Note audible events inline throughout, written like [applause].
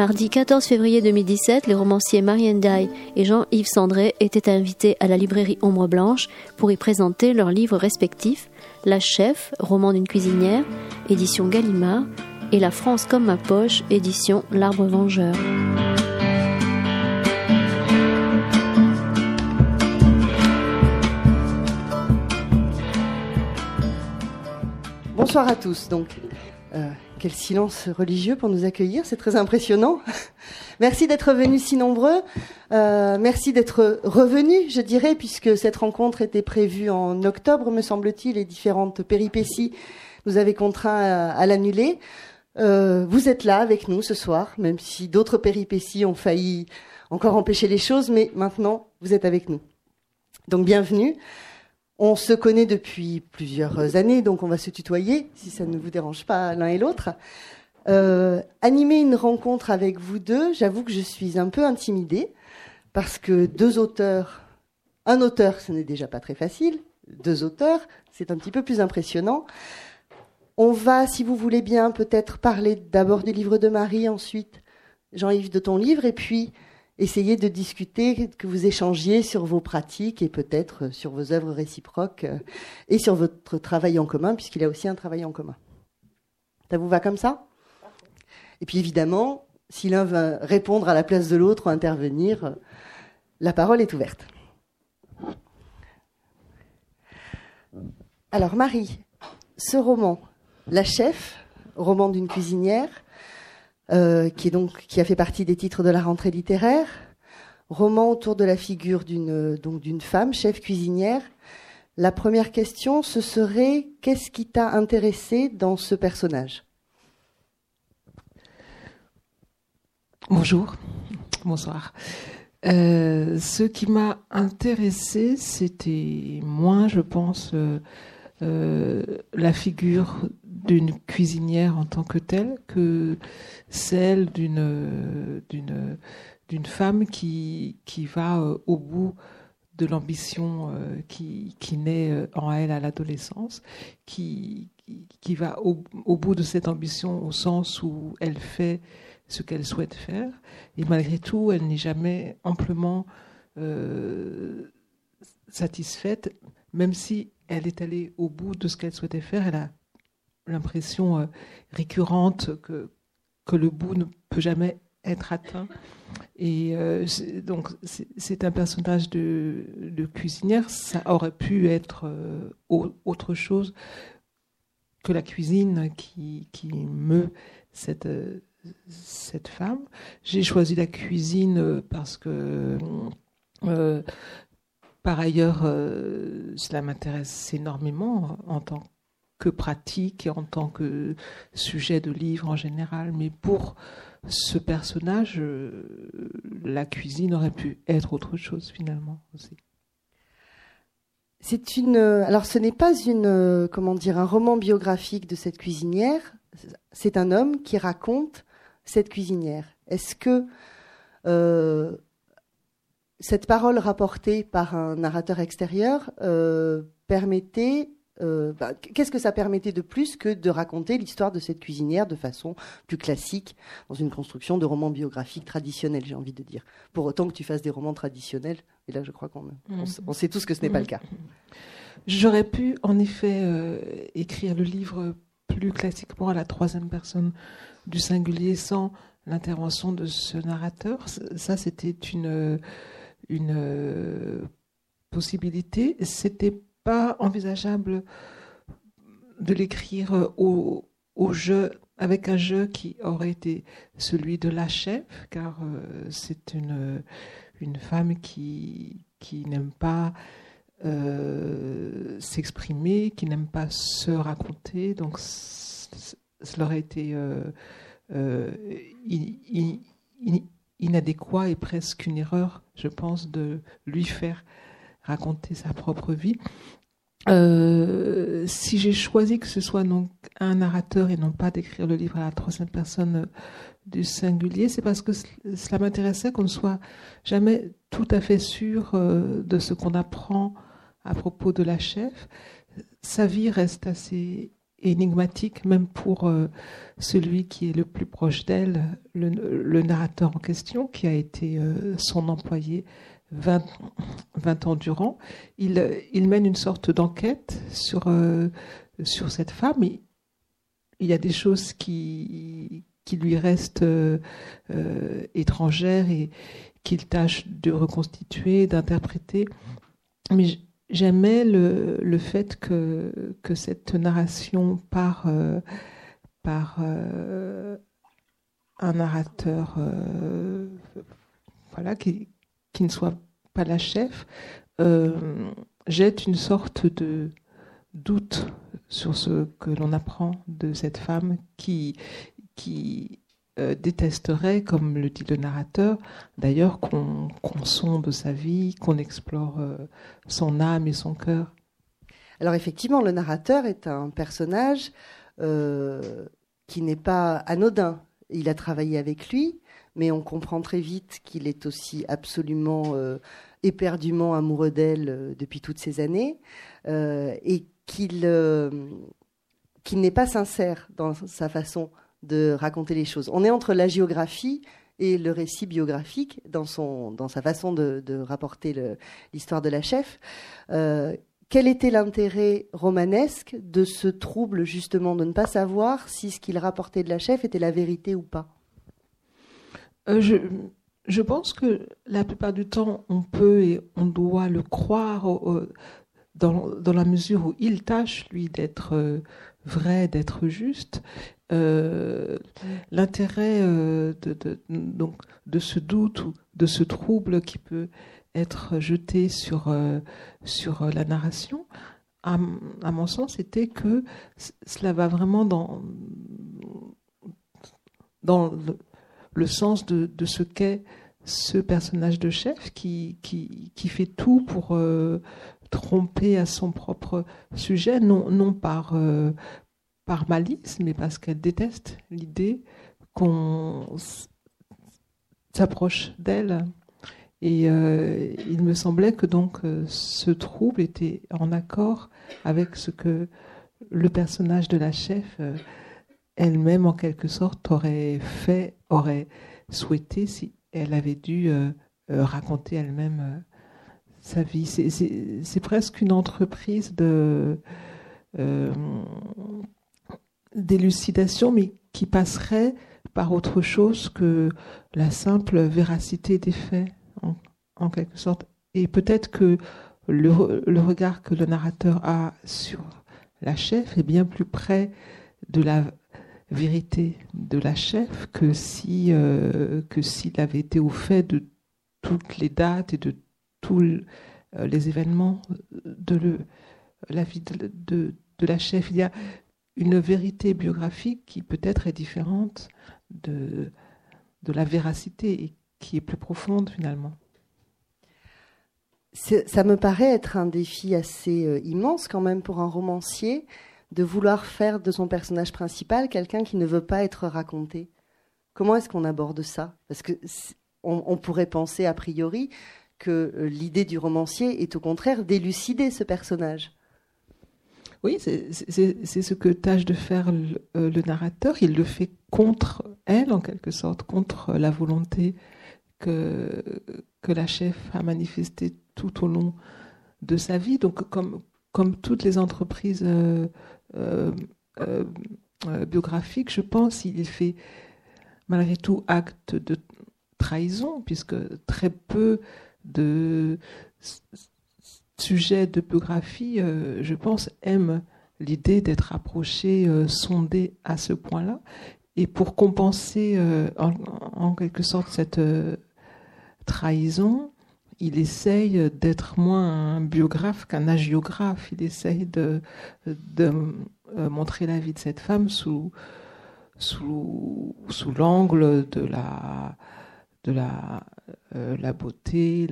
Mardi 14 février 2017, les romanciers Marianne Day et Jean-Yves Sandré étaient invités à la librairie Ombre Blanche pour y présenter leurs livres respectifs La Chef, roman d'une cuisinière, édition Gallimard, et La France comme ma poche, édition L'Arbre Vengeur. Bonsoir à tous. Donc, quel silence religieux pour nous accueillir, c'est très impressionnant. [laughs] merci d'être venus si nombreux. Euh, merci d'être revenus, je dirais, puisque cette rencontre était prévue en octobre, me semble-t-il, et différentes péripéties nous avaient contraints à, l'annuler. Euh, vous êtes là avec nous ce soir, même si d'autres péripéties ont failli encore empêcher les choses, mais maintenant vous êtes avec nous. Donc bienvenue. On se connaît depuis plusieurs années, donc on va se tutoyer, si ça ne vous dérange pas l'un et l'autre. Euh, animer une rencontre avec vous deux, j'avoue que je suis un peu intimidée, parce que deux auteurs, un auteur, ce n'est déjà pas très facile, deux auteurs, c'est un petit peu plus impressionnant. On va, si vous voulez bien, peut-être parler d'abord du livre de Marie, ensuite Jean-Yves de ton livre, et puis essayez de discuter, que vous échangiez sur vos pratiques et peut-être sur vos œuvres réciproques euh, et sur votre travail en commun, puisqu'il y a aussi un travail en commun. Ça vous va comme ça? Et puis évidemment, si l'un veut répondre à la place de l'autre ou intervenir, la parole est ouverte. Alors Marie, ce roman, La chef, roman d'une cuisinière, euh, qui, a fait partie des titres de la rentrée littéraire. Roman autour de la figure d'une, d'une femme, chef cuisinière. La première question, ce serait qu'est-ce qui t'a intéressé dans ce personnage? Bonjour, bonsoir. Euh, ce qui m'a intéressé, c'était moins, je pense, euh, euh, la figure d'une cuisinière en tant que telle que celle d'une femme qui qui va euh, au bout de l'ambition euh, qui, qui naît en elle à l'adolescence, qui, qui, va au, au, bout de cette ambition au sens où elle fait ce qu'elle souhaite faire, et malgré tout, elle n'est jamais amplement satisfaite, même si elle est allée au bout de ce qu'elle souhaitait faire. Elle a l'impression euh, récurrente que, que le bout ne peut jamais être atteint. Et euh, donc, c'est un personnage de, cuisinière. Ça aurait pu être euh, autre chose que la cuisine qui, qui meut cette, cette femme. J'ai choisi la cuisine parce que par ailleurs, cela m'intéresse énormément en tant que pratique et en tant que sujet de livre en général. Mais pour ce personnage, euh, la cuisine aurait pu être autre chose finalement aussi. C'est une. Alors, ce n'est pas une. Comment dire un roman biographique de cette cuisinière. C'est un homme qui raconte cette cuisinière. Est-ce que euh, cette parole rapportée par un narrateur extérieur euh, permettait euh, bah, qu'est-ce que ça permettait de plus que de raconter l'histoire de cette cuisinière de façon plus classique dans une construction de roman biographique traditionnel, j'ai envie de dire. Pour autant que tu fasses des romans traditionnels, et là je crois qu'on on, sait tous que ce n'est pas le cas. J'aurais pu en effet euh, écrire le livre plus classiquement à la troisième personne du singulier sans l'intervention de ce narrateur. Ça, c'était une une euh, possibilité. C'était pas envisageable de l'écrire au, jeu avec un jeu qui aurait été celui de la chef, car euh, c'est une, femme qui, qui n'aime pas euh, s'exprimer, qui n'aime pas se raconter, donc cela aurait été inadéquat et presque une erreur, je pense, de lui faire raconter sa propre vie. Euh, si j'ai choisi que ce soit donc un narrateur et non pas d'écrire le livre à la troisième personne du singulier, c'est parce que cela m'intéressait qu'on ne soit jamais tout à fait sûr euh, de ce qu'on apprend à propos de la chef. Sa vie reste assez énigmatique, même pour euh, celui qui est le plus proche d'elle, le, narrateur en question, qui a été euh, son employé 20, 20, ans durant. Il, il mène une sorte d'enquête sur, euh, sur cette femme. Et il y a des choses qui, qui lui restent étrangères et qu'il tâche de reconstituer, d'interpréter. Mais j'aimais le, le, fait que, que cette narration par, euh, par euh, un narrateur euh, voilà, qui, qui, ne soit pas la chef jette une sorte de doute sur ce que l'on apprend de cette femme qui, qui euh, détesterait, comme le dit le narrateur, d'ailleurs qu'on sonde sa vie, qu'on explore euh, son âme et son cœur. Alors effectivement, le narrateur est un personnage euh, qui n'est pas anodin. Il a travaillé avec lui, mais on comprend très vite qu'il est aussi absolument éperdument amoureux d'elle depuis toutes ces années et qu'il n'est pas sincère dans sa façon de raconter les choses. On est entre la géographie et le récit biographique dans, son, dans sa façon de, rapporter l'histoire de la chef. Euh, quel était l'intérêt romanesque de ce trouble justement de ne pas savoir si ce qu'il rapportait de la chef était la vérité ou pas? Euh, je, pense que la plupart du temps, on peut et on doit le croire dans, la mesure où il tâche, lui, d'être euh, vrai, d'être juste. Euh, l'intérêt de, de ce doute ou de ce trouble qui peut être jeté sur, sur la narration, à, mon sens, c'était que cela va vraiment dans, dans le, sens de, ce qu'est ce personnage de chef qui, qui, qui fait tout pour tromper à son propre sujet, non, non par, par malice, mais parce qu'elle déteste l'idée qu'on s'approche d'elle. Et euh, il me semblait que donc euh, ce trouble était en accord avec ce que le personnage de la chef euh, elle-même, en quelque sorte, aurait fait, aurait souhaité si elle avait dû raconter elle-même sa vie. C'est presque une entreprise de d'élucidation, mais qui passerait par autre chose que la simple véracité des faits, en, quelque sorte. Et peut-être que le, regard que le narrateur a sur la chef est bien plus près de la vérité de la chef que si euh, que s'il avait été au fait de toutes les dates et de tous euh, les événements de le, la vie de, de, de, la chef. Il y a une vérité biographique qui peut-être est différente de, de la véracité et qui est plus profonde finalement. Ça me paraît être un défi assez euh, immense quand même pour un romancier de vouloir faire de son personnage principal quelqu'un qui ne veut pas être raconté. Comment est-ce qu'on aborde ça? Parce que on, pourrait penser a priori que euh, l'idée du romancier est au contraire d'élucider ce personnage. Oui, c'est ce que tâche de faire euh, le, narrateur. Il le fait contre elle, en quelque sorte, contre la volonté que, que la chef a manifestée tout au long de sa vie. Donc, comme, comme toutes les entreprises euh, euh, biographiques, je pense, il fait malgré tout acte de trahison, puisque très peu de sujet de biographie, euh, je pense, aime l'idée d'être approché, euh, sondé à ce point-là. Et pour compenser euh, en, quelque sorte cette trahison, il essaye d'être moins un biographe qu'un agiographe. Il essaye de, de montrer la vie de cette femme sous, l'angle de la, de la, la beauté,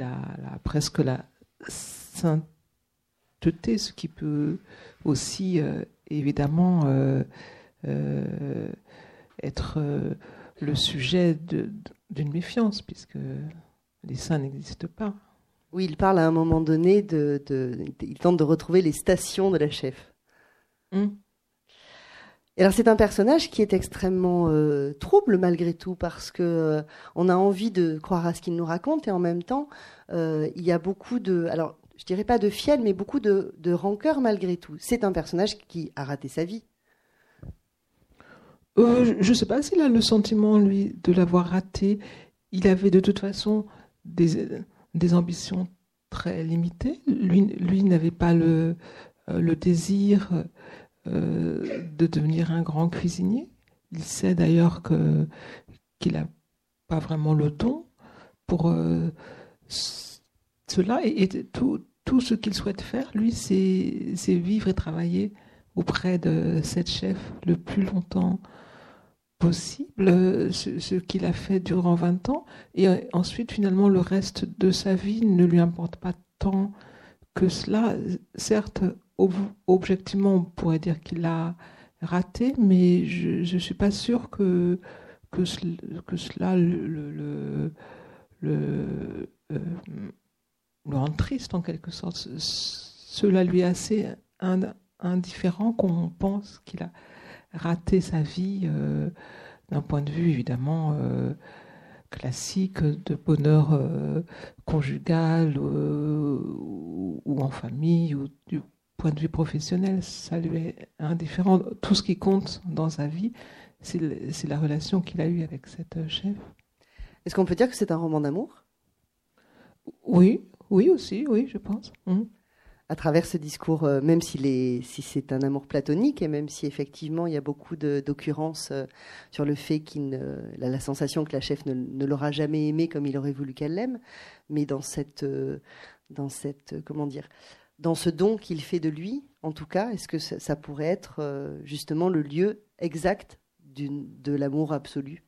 presque la sainteté, ce qui peut aussi euh, évidemment euh, euh, être le sujet d'une méfiance, puisque les saints n'existent pas. Oui, il parle à un moment donné de, il tente de retrouver les stations de la chef. Hum. Et alors c'est un personnage qui est extrêmement euh, trouble malgré tout parce que euh, on a envie de croire à ce qu'il nous raconte et en même temps euh, il y a beaucoup de alors je dirais pas de fiel mais beaucoup de, de rancœur malgré tout. C'est un personnage qui a raté sa vie. je ne sais pas s'il a le sentiment lui de l'avoir raté. Il avait de toute façon des, ambitions très limitées. Lui, lui n'avait pas le, le désir euh, de devenir un grand cuisinier. Il sait d'ailleurs que qu'il n'a pas vraiment le don pour euh, cela et, tout, tout ce qu'il souhaite faire, lui, c'est vivre et travailler auprès de cette chef le plus longtemps possible, ce, ce qu'il a fait durant 20 ans, et ensuite finalement le reste de sa vie ne lui importe pas tant que cela. Certes, objectivement, on pourrait dire qu'il a raté, mais je ne suis pas sûr que, que, cela le, le, le, euh, rend triste en quelque sorte. Cela lui est assez indifférent qu'on pense qu'il a raté sa vie euh, d'un point de vue évidemment euh, classique de bonheur conjugal ou, ou, en famille ou du point de vue professionnel, ça lui est indifférent. Tout ce qui compte dans sa vie, c'est la relation qu'il a eue avec cette euh, chef. Est-ce qu'on peut dire que c'est un roman d'amour? Oui, oui aussi, oui, je pense. Mmh. À travers ce discours, euh, même si c'est un amour platonique et même si effectivement il y a beaucoup d'occurrences euh, sur le fait qu'il a la sensation que la chef ne, l'aura jamais aimé comme il aurait voulu qu'elle l'aime, mais dans cette, dans cette, comment dire, dans ce don qu'il fait de lui, en tout cas, est-ce que ça, pourrait être euh, justement le lieu exact de l'amour absolu?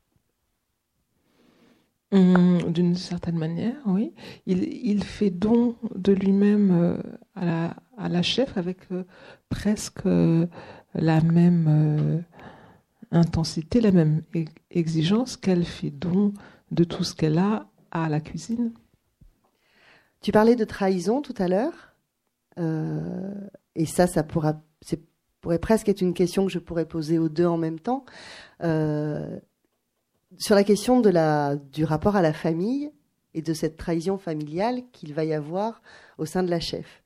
Hum, D'une certaine manière, oui. Il, fait don de lui-même euh, à, la, chef avec euh, presque la même intensité, la même exigence qu'elle fait don de tout ce qu'elle a à la cuisine. Tu parlais de trahison tout à l'heure. Euh, et ça, ça pourra, pourrait presque être une question que je pourrais poser aux deux en même temps. Euh, sur la question de la, du rapport à la famille et de cette trahison familiale qu'il va y avoir au sein de la chef.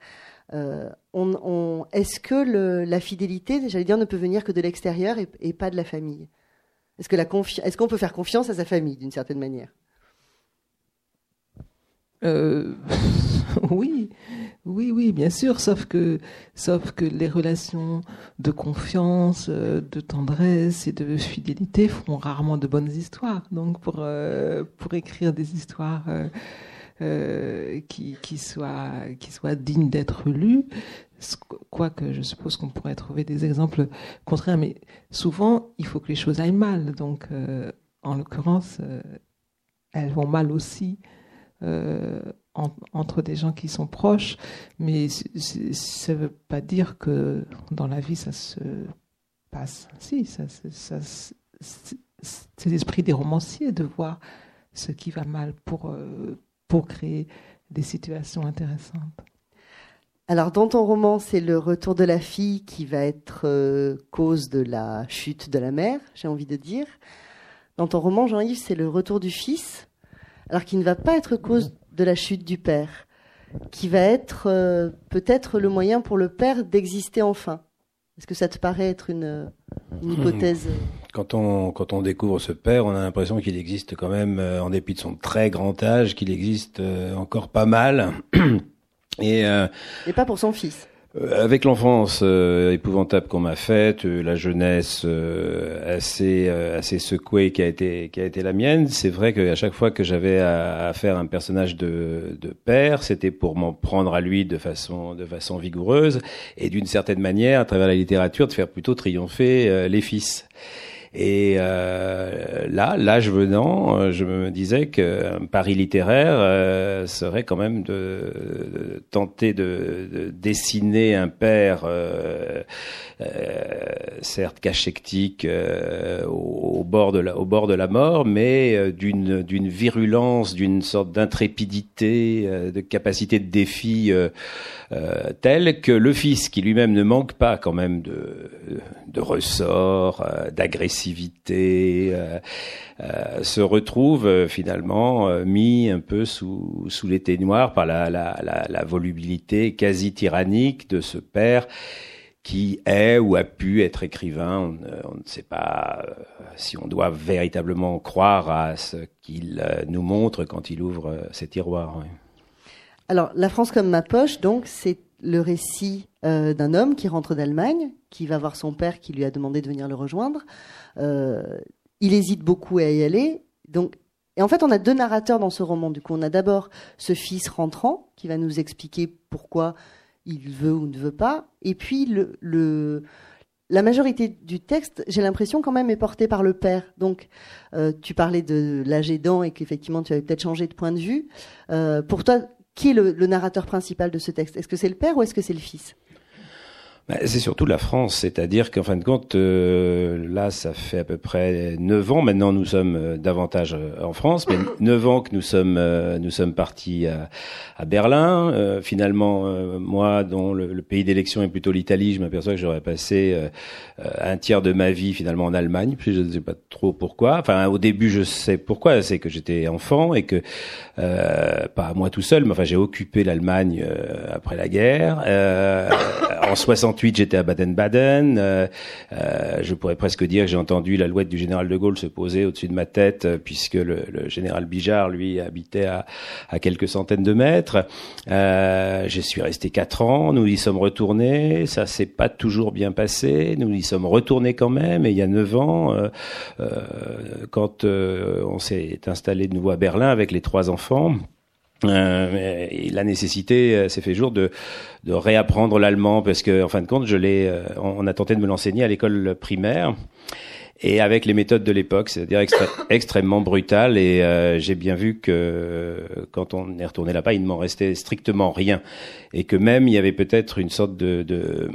Euh, on, Est-ce que le, la fidélité, j'allais dire, ne peut venir que de l'extérieur et, pas de la famille? Est-ce qu'on peut faire confiance à sa famille d'une certaine manière? Euh, [laughs] Oui, oui, oui, bien sûr, sauf que, sauf que les relations de confiance, euh, de tendresse et de fidélité font rarement de bonnes histoires. Donc, pour, euh, pour écrire des histoires qui, qui, soient, qui soient dignes d'être lues, quoique je suppose qu'on pourrait trouver des exemples contraires, mais souvent, il faut que les choses aillent mal. Donc, en l'occurrence, elles vont mal aussi. Euh, entre des gens qui sont proches, mais ça ne veut pas dire que dans la vie ça se passe. Ça, c'est l'esprit des romanciers de voir ce qui va mal pour, euh, pour créer des situations intéressantes. Alors dans ton roman, c'est le retour de la fille qui va être euh, cause de la chute de la mère, j'ai envie de dire. Dans ton roman, Jean-Yves, c'est le retour du fils, alors qui ne va pas être cause de la chute du père, qui va être euh, peut-être le moyen pour le père d'exister enfin. Est-ce que ça te paraît être une, hmm. hypothèse? Quand on, quand on découvre ce père, on a l'impression qu'il existe quand même, euh, en dépit de son très grand âge, qu'il existe euh, encore pas mal. [clears throat] Et, Et pas pour son fils. Euh, avec l'enfance euh, épouvantable qu'on m'a faite, euh, la jeunesse assez assez secouée qui a été qui a été la mienne, c'est vrai qu'à chaque fois que j'avais à, faire un personnage de, de père, c'était pour m'en prendre à lui de façon de façon vigoureuse et d'une certaine manière, à travers la littérature, de faire plutôt triompher les fils. Et euh, là, l'âge venant, euh, je me disais qu'un pari littéraire euh, serait quand même de, tenter de, dessiner un père, euh, certes cachectique, au, bord de la, au bord de la mort, mais d'une d'une virulence, d'une sorte d'intrépidité, de capacité de défi telle que le fils, qui lui-même ne manque pas quand même de, de ressort, d'agressivité, euh, euh, se retrouve euh, finalement mis un peu sous, sous noir par la, volubilité quasi tyrannique de ce père qui est ou a pu être écrivain. On, ne sait pas si on doit véritablement croire à ce qu'il nous montre quand il ouvre ses tiroirs. Alors, La France comme ma poche, donc, c'est le récit d'un homme qui rentre d'Allemagne, qui va voir son père qui lui a demandé de venir le rejoindre. Euh, il hésite beaucoup à y aller. Donc, et en fait, on a deux narrateurs dans ce roman. Du coup, on a d'abord ce fils rentrant qui va nous expliquer pourquoi il veut ou ne veut pas. Et puis, la majorité du texte, j'ai l'impression quand même, est portée par le père. Donc, euh, tu parlais de l'âge aidant et qu'effectivement, tu avais peut-être changé de point de vue. Euh, pour toi, qui est le, le narrateur principal de ce texte? Est-ce que c'est le père ou est-ce que c'est le fils? Bah, c'est surtout la France, c'est-à-dire qu'en fin de compte, euh, là, ça fait à peu près neuf ans. Maintenant, nous sommes euh, davantage euh, en France, mais [coughs] neuf ans que nous sommes nous sommes partis à, Berlin. finalement, moi, dont le, pays d'élection est plutôt l'Italie, je m'aperçois que j'aurais passé un tiers de ma vie finalement en Allemagne. Je ne sais pas trop pourquoi. Enfin, au début, je sais pourquoi. C'est que j'étais enfant et que pas moi tout seul, mais enfin, j'ai occupé l'Allemagne après la guerre. [coughs] en 60 j'étais à Baden-Baden. Euh, euh, je pourrais presque dire que j'ai entendu la louette du général de Gaulle se poser au-dessus de ma tête, euh, puisque le, général Bijard, lui, habitait à, à quelques centaines de mètres. Euh, je suis resté quatre ans. Nous y sommes retournés. Ça s'est pas toujours bien passé. Nous y sommes retournés quand même. Et il y a neuf ans, quand on s'est installé de nouveau à Berlin avec les trois enfants. Euh, la nécessité euh, s'est fait jour de, réapprendre l'allemand parce que en fin de compte je l'ai euh, on a tenté de me l'enseigner à l'école primaire et avec les méthodes de l'époque, c'est-à-dire [coughs] extrêmement brutales. Et j'ai bien vu que quand on est retourné là-bas, il ne m'en restait strictement rien, et que même il y avait peut-être une sorte de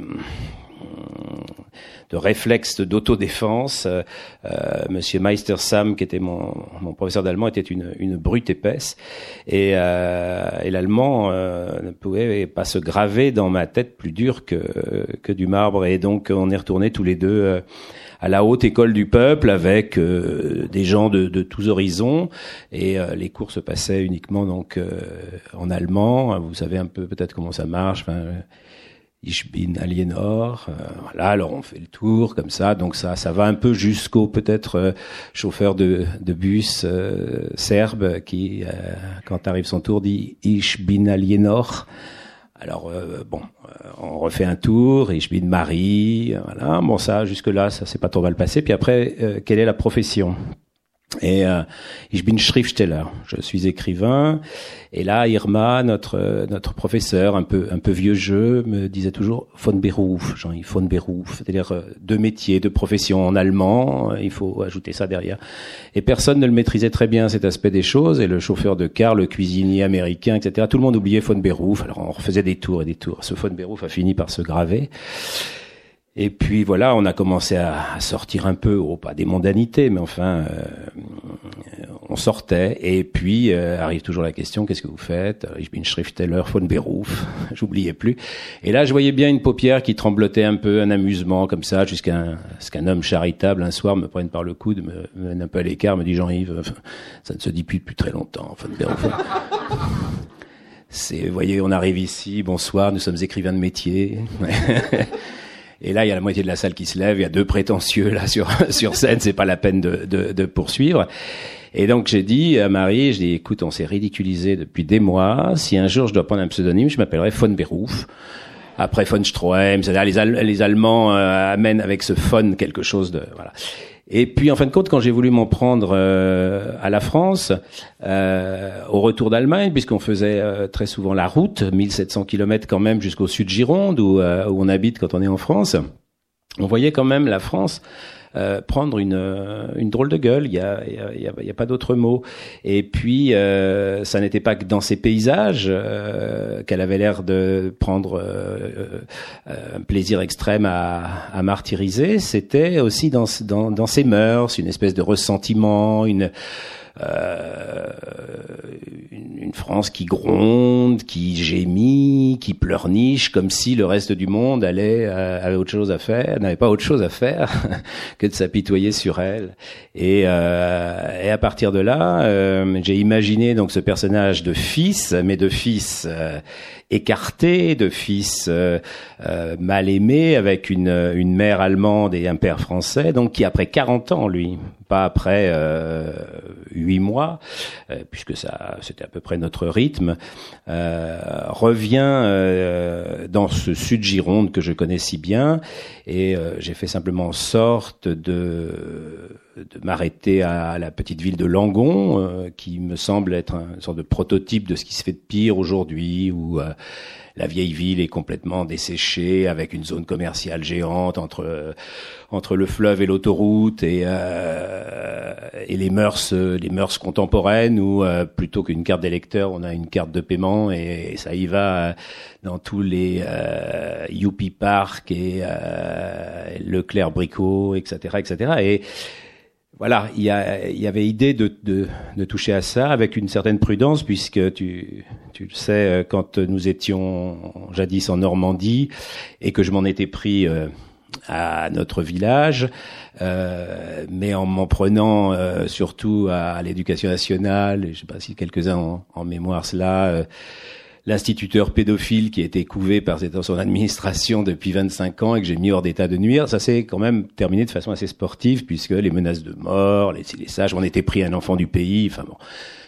de réflexe d'autodéfense. Euh, euh, Monsieur Meister Sam, qui était mon, mon professeur d'allemand, était une, une brute épaisse, et, euh, et l'allemand euh, ne pouvait pas se graver dans ma tête plus dur que, que du marbre. Et donc on est retourné tous les deux euh, à la haute école du peuple avec euh, des gens de, de, tous horizons et les cours se passaient uniquement donc en allemand. Vous savez un peu peut-être comment ça marche. Ich bin Aliénor. Euh, voilà, alors on fait le tour comme ça, donc ça, ça va un peu jusqu'au peut-être euh, chauffeur de, bus euh, serbe qui, quand arrive son tour, dit Ich bin Aliénor. Alors bon, on refait un tour, Ich bin Marie. Voilà, bon ça, jusque là, ça s'est pas trop mal passé. Puis après, quelle est la profession? Et euh, ich bin Schriftsteller, je suis écrivain. Et là, Irma, notre notre professeur, un peu un peu vieux jeu, me disait toujours von Beruf, Jean-Yves von Beruf, c'est-à-dire euh, deux métiers, deux professions en allemand. Il faut ajouter ça derrière. Et personne ne le maîtrisait très bien cet aspect des choses. Et le chauffeur de car, le cuisinier américain, etc. Tout le monde oubliait von Beruf. Alors on refaisait des tours et des tours. Ce von Beruf a fini par se graver. Et puis voilà, on a commencé à, sortir un peu, oh, pas des mondanités, mais enfin, euh, on sortait. Et puis euh, arrive toujours la question qu'est-ce que vous faites? Ich bin Schriftsteller von Beruf. [laughs] J'oubliais plus. Et là, je voyais bien une paupière qui tremblotait un peu, un amusement comme ça, jusqu'à ce qu'un homme charitable un soir me prenne par le coude, me, mène un peu à l'écart, me dit Jean-Yves, [laughs] ça ne se dit plus depuis très longtemps, von Beruf. C'est, vous voyez, on arrive ici, bonsoir, nous sommes écrivains de métier. [laughs] Et là, il y a la moitié de la salle qui se lève, il y a deux prétentieux là sur [laughs] sur scène, c'est pas la peine de, de, de poursuivre. Et donc j'ai dit à Marie, je dis écoute, on s'est ridiculisé depuis des mois. Si un jour je dois prendre un pseudonyme, je m'appellerai von Beruf. Après von Stroheim, c'est-à-dire les Allemands euh, amènent avec ce von quelque chose de voilà. Et puis en fin de compte, quand j'ai voulu m'en prendre euh, à la France, euh, au retour d'Allemagne, puisqu'on faisait euh, très souvent la route, 1700 km quand même jusqu'au sud Gironde, où, où on habite quand on est en France, on voyait quand même la France euh, prendre une, euh, une drôle de gueule. Il y a, y a, y a pas d'autre mot. Et puis, euh, ça n'était pas que dans ces paysages qu'elle avait l'air de prendre un plaisir extrême à, à martyriser. C'était aussi dans, dans, dans ses mœurs, une espèce de ressentiment, une euh, une, France qui gronde, qui gémit, qui pleurniche, comme si le reste du monde allait euh, avait autre chose à faire, n'avait pas autre chose à faire [laughs] que de s'apitoyer sur elle. Et, euh, et à partir de là, euh, j'ai imaginé donc ce personnage de fils, mais de fils écarté, de fils euh, mal aimé, avec une, une mère allemande et un père français, donc qui après 40 ans, lui, pas après huit mois, puisque ça c'était à peu près notre rythme, revient dans ce sud Gironde que je connais si bien, et j'ai fait simplement en sorte de de m'arrêter à la petite ville de Langon, euh, qui me semble être une sorte de prototype de ce qui se fait de pire aujourd'hui, où euh, la vieille ville est complètement desséchée, avec une zone commerciale géante entre euh, entre le fleuve et l'autoroute, et et les mœurs les mœurs contemporaines, où plutôt qu'une carte d'électeur, on a une carte de paiement, et, ça y va dans tous les Youpi Park et Leclerc Bricot, etc., etc. Et voilà, il y, avait idée de, de, toucher à ça avec une certaine prudence, puisque tu, tu le sais, euh, quand nous étions jadis en Normandie et que je m'en étais pris euh, à notre village, euh, mais en m'en prenant surtout à, l'éducation nationale, je sais pas si quelques-uns en mémoire cela l'instituteur pédophile qui a été couvé par son administration depuis 25 ans et que j'ai mis hors d'état de nuire, ça s'est quand même terminé de façon assez sportive puisque les menaces de mort, les, les sages, on était pris un enfant du pays, enfin bon,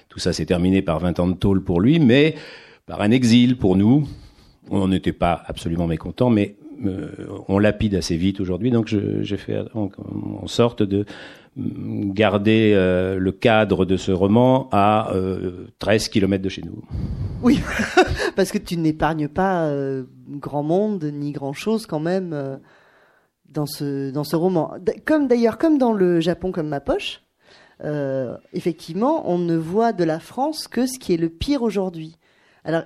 tout ça s'est terminé par 20 ans de tôle pour lui, mais par un exil pour nous. On n'en était pas absolument mécontents, mais euh, on lapide assez vite aujourd'hui, donc j'ai fait en sorte de garder euh, le cadre de ce roman à 13 euh, kilomètres de chez nous. Oui, [laughs] parce que tu n'épargnes pas euh, grand monde ni grand chose quand même dans ce dans ce roman. Comme d'ailleurs comme dans le Japon comme ma poche, effectivement, on ne voit de la France que ce qui est le pire aujourd'hui. Alors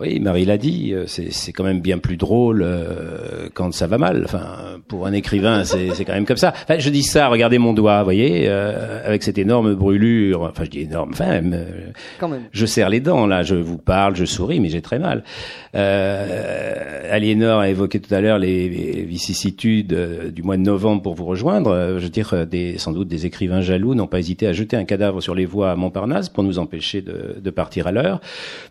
oui, Marie l'a dit, euh, c'est quand même bien plus drôle euh, quand ça va mal. Enfin, pour un écrivain, [laughs] c'est quand même comme ça. Enfin, je dis ça, regardez mon doigt, vous voyez, euh, avec cette énorme brûlure. Enfin, je dis énorme, enfin, quand même. je serre les dents là, je vous parle, je souris, mais j'ai très mal. Aliénor a évoqué tout à l'heure les, vicissitudes du mois de novembre pour vous rejoindre. Je veux dire, des, sans doute des écrivains jaloux n'ont pas hésité à jeter un cadavre sur les voies à Montparnasse pour nous empêcher de, de partir à l'heure.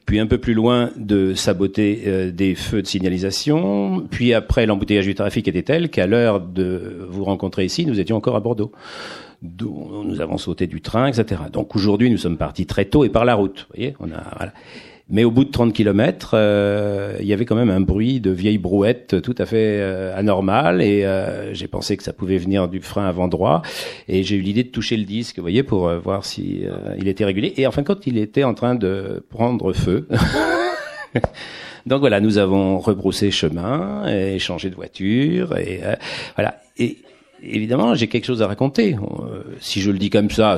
Puis un peu plus loin de saboter euh, des feux de signalisation. Puis après, l'embouteillage du trafic était tel qu'à l'heure de vous rencontrer ici, nous étions encore à Bordeaux. Nous avons sauté du train, etc. Donc aujourd'hui, nous sommes partis très tôt et par la route. Vous voyez, on a voilà. Mais au bout de 30 kilomètres, euh, il y avait quand même un bruit de vieille brouette tout à fait euh, anormal et euh, j'ai pensé que ça pouvait venir du frein avant droit et j'ai eu l'idée de toucher le disque, vous voyez, pour voir si il était régulier. Et en fin de compte, il était en train de prendre feu. [laughs] [laughs] Donc voilà, nous avons rebroussé chemin et changé de voiture et euh, voilà. Et évidemment, j'ai quelque chose à raconter. Euh, si je le dis comme ça,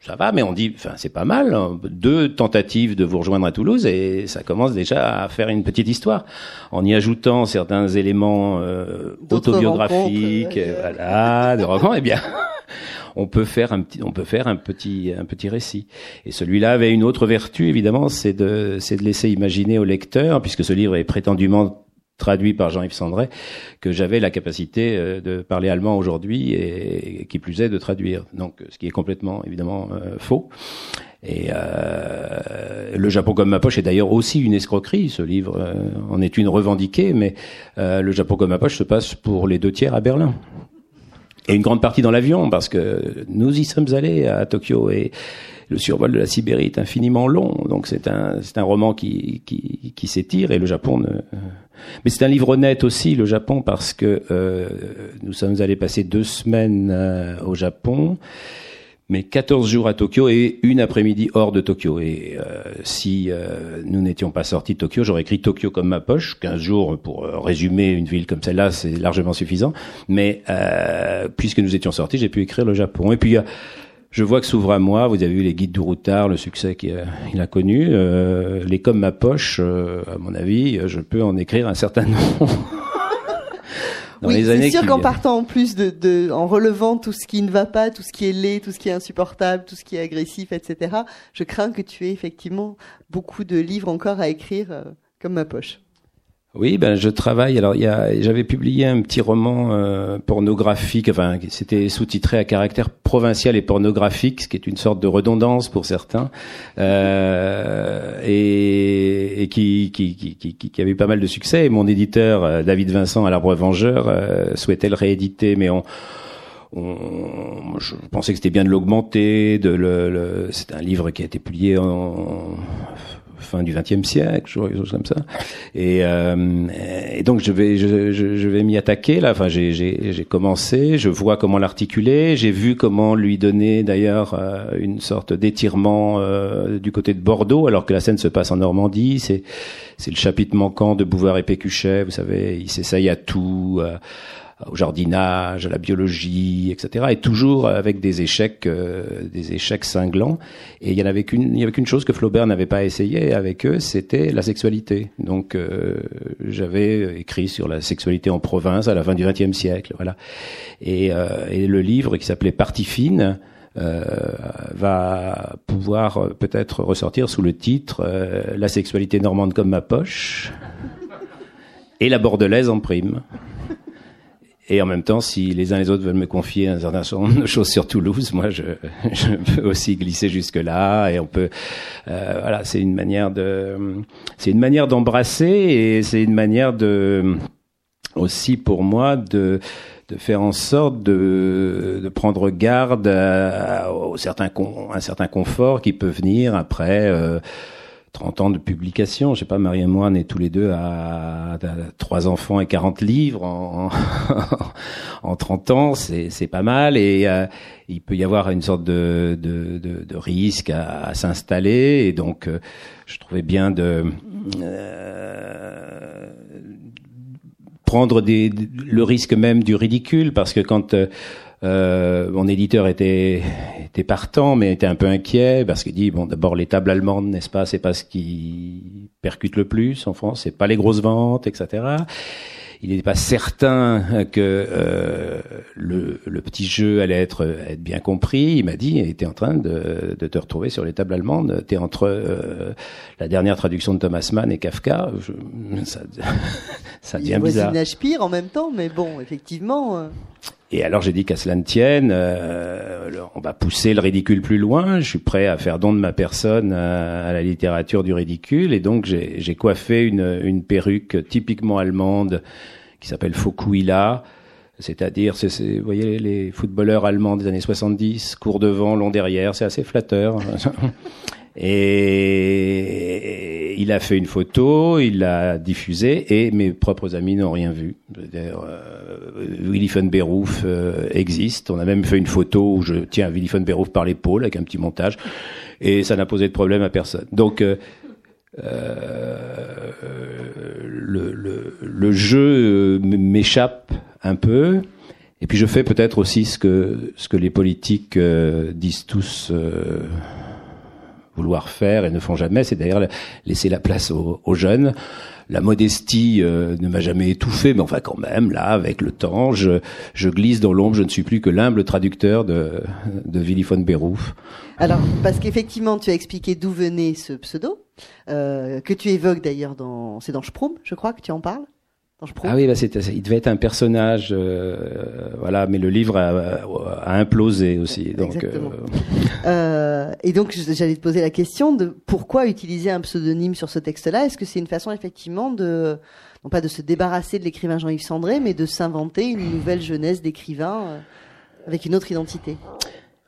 ça va, mais on dit, enfin, c'est pas mal. Hein. Deux tentatives de vous rejoindre à Toulouse et ça commence déjà à faire une petite histoire en y ajoutant certains éléments euh, autobiographiques, voilà, de rencontres. Eh bien, [laughs] on peut faire un petit, on peut faire un petit, un petit récit. Et celui-là avait une autre vertu, évidemment, c'est de, c'est de laisser imaginer au lecteur, puisque ce livre est prétendument traduit par Jean-Yves Sandré, que j'avais la capacité euh, de parler allemand aujourd'hui et, qui plus est de traduire. Donc, ce qui est complètement, évidemment, euh, faux. Et euh, le Japon comme ma poche est d'ailleurs aussi une escroquerie. Ce livre euh, en est une revendiquée, mais le Japon comme ma poche se passe pour les deux tiers à Berlin et une grande partie dans l'avion parce que nous y sommes allés à Tokyo et le survol de la Sibérie est infiniment long, donc c'est un c'est un roman qui qui, qui s'étire et le Japon ne. Mais c'est un livre honnête aussi le Japon parce que euh, nous sommes allés passer deux semaines euh, au Japon mais 14 jours à Tokyo et une après-midi hors de Tokyo. Et euh, si euh, nous n'étions pas sortis de Tokyo, j'aurais écrit Tokyo comme ma poche. 15 jours pour euh, résumer une ville comme celle-là, c'est largement suffisant. Mais puisque nous étions sortis, j'ai pu écrire le Japon. Et puis je vois que s'ouvre à moi, vous avez vu les guides du routard, le succès qu'il a, a, connu. les comme ma poche, à mon avis, je peux en écrire un certain [laughs] nombre. Oui, C'est sûr qu'en partant en plus de, de, en relevant tout ce qui ne va pas, tout ce qui est laid, tout ce qui est insupportable, tout ce qui est agressif, etc. Je crains que tu aies effectivement beaucoup de livres encore à écrire euh, comme ma poche. Oui, ben je travaille. Alors, j'avais publié un petit roman euh, pornographique. Enfin, c'était sous-titré à caractère provincial et pornographique, ce qui est une sorte de redondance pour certains, euh, et, et qui, qui, qui, qui, avait eu pas mal de succès. Mon éditeur euh, David Vincent à l'Arbre Vengeur euh, souhaitait le rééditer, mais on on, je pensais que c'était bien de l'augmenter. De le, le c'est un livre qui a été publié en fin du XXe siècle, quelque chose comme ça. Et, euh, et donc je vais je, je, je vais m'y attaquer là. Enfin j'ai j'ai commencé, je vois comment l'articuler, j'ai vu comment lui donner d'ailleurs euh, une sorte d'étirement euh, du côté de Bordeaux, alors que la scène se passe en Normandie. C'est c'est le chapitre manquant de Bouvard et Pécuchet. Vous savez, il s'essaye à tout. Au jardinage, à la biologie, etc. Et toujours avec des échecs, euh, des échecs cinglants. Et il y en avait qu'une, il y avait qu'une chose que Flaubert n'avait pas essayé avec eux, c'était la sexualité. Donc euh, j'avais écrit sur la sexualité en province à la fin du XXe siècle, voilà. Et, euh, et, le livre qui s'appelait Partie fine. va pouvoir peut-être ressortir sous le titre La sexualité normande comme ma poche et la bordelaise en prime. Et en même temps, si les uns et les autres veulent me confier un certain nombre de choses sur Toulouse, moi, je, [laughs] je peux aussi glisser jusque là. Et on peut, euh, voilà, c'est une manière de, c'est une manière d'embrasser et c'est une manière de, aussi pour moi de de faire en sorte de, de prendre garde à, au certain un certain confort qui peut venir après euh, 30 ans de publication. Je sais pas, Marie et moi, on est tous les deux à, trois enfants et 40 livres en, en [laughs] 30 ans. C'est pas mal et euh, il peut y avoir une sorte de, de, de, de risque à, s'installer. Et donc, euh, je trouvais bien de euh, prendre des, le risque même du ridicule parce que quand euh, mon éditeur était, était partant, mais était un peu inquiet parce qu'il dit bon, d'abord les tables allemandes, n'est-ce pas, c'est pas ce qui percute le plus en France, c'est pas les grosses ventes, etc. Il n'était pas certain que euh, le, le, petit jeu allait être, être bien compris. Il m'a dit, il était en train de, de, te retrouver sur les tables allemandes. T'es entre euh, la dernière traduction de Thomas Mann et Kafka. Je, ça, [laughs] ça devient bizarre. Il pire en même temps, mais bon, effectivement. Et alors j'ai dit qu'à cela ne tienne, euh, on va pousser le ridicule plus loin. Je suis prêt à faire don de ma personne à, la littérature du ridicule. Et donc j'ai coiffé une, une, perruque typiquement allemande qui s'appelle Fokuhila. C'est-à-dire, vous voyez les footballeurs allemands des années 70, court devant, long derrière, c'est assez flatteur. [laughs] Et il a fait une photo, il l'a diffusée, et mes propres amis n'ont rien vu. Euh, Willy von euh, existe. On a même fait une photo où je tiens Willy von par l'épaule avec un petit montage, et ça n'a posé de problème à personne. Donc euh, euh le, le, le, jeu m'échappe un peu. Et puis je fais peut-être aussi ce que ce que les politiques disent tous vouloir faire et ne font jamais, c'est d'ailleurs laisser la place aux, jeunes. La modestie euh, ne m'a jamais étouffé, mais enfin quand même, là, avec le temps, je, je glisse dans l'ombre, je ne suis plus que l'humble traducteur de, de Willy von Berouf. Alors, parce qu'effectivement, tu as expliqué d'où venait ce pseudo, euh, que tu évoques d'ailleurs dans... C'est dans Sprung, je crois, que tu en parles ah oui, bah il devait être un personnage, euh, voilà, mais le livre a, implosé aussi. Donc, euh, euh, et donc, j'allais te poser la question de pourquoi utiliser un pseudonyme sur ce texte-là? Est-ce que c'est une façon effectivement de, non pas de se débarrasser de l'écrivain Jean-Yves Sandré, mais de s'inventer une nouvelle jeunesse d'écrivain avec une autre identité?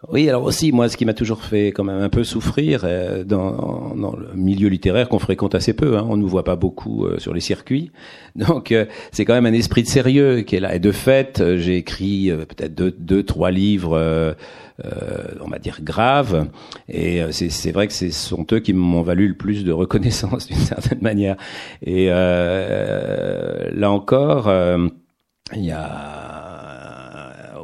Oui, alors aussi, moi, ce qui m'a toujours fait quand même un peu souffrir euh, dans, dans, le milieu littéraire qu'on fréquente assez peu, hein, on ne nous voit pas beaucoup euh, sur les circuits, [laughs] donc euh, c'est quand même un esprit de sérieux qui est là. Et de fait, j'ai écrit peut-être deux, deux, trois livres, on va dire graves, et c'est vrai que ce sont eux qui m'ont valu le plus de reconnaissance [laughs] d'une certaine manière. Et là encore, il y a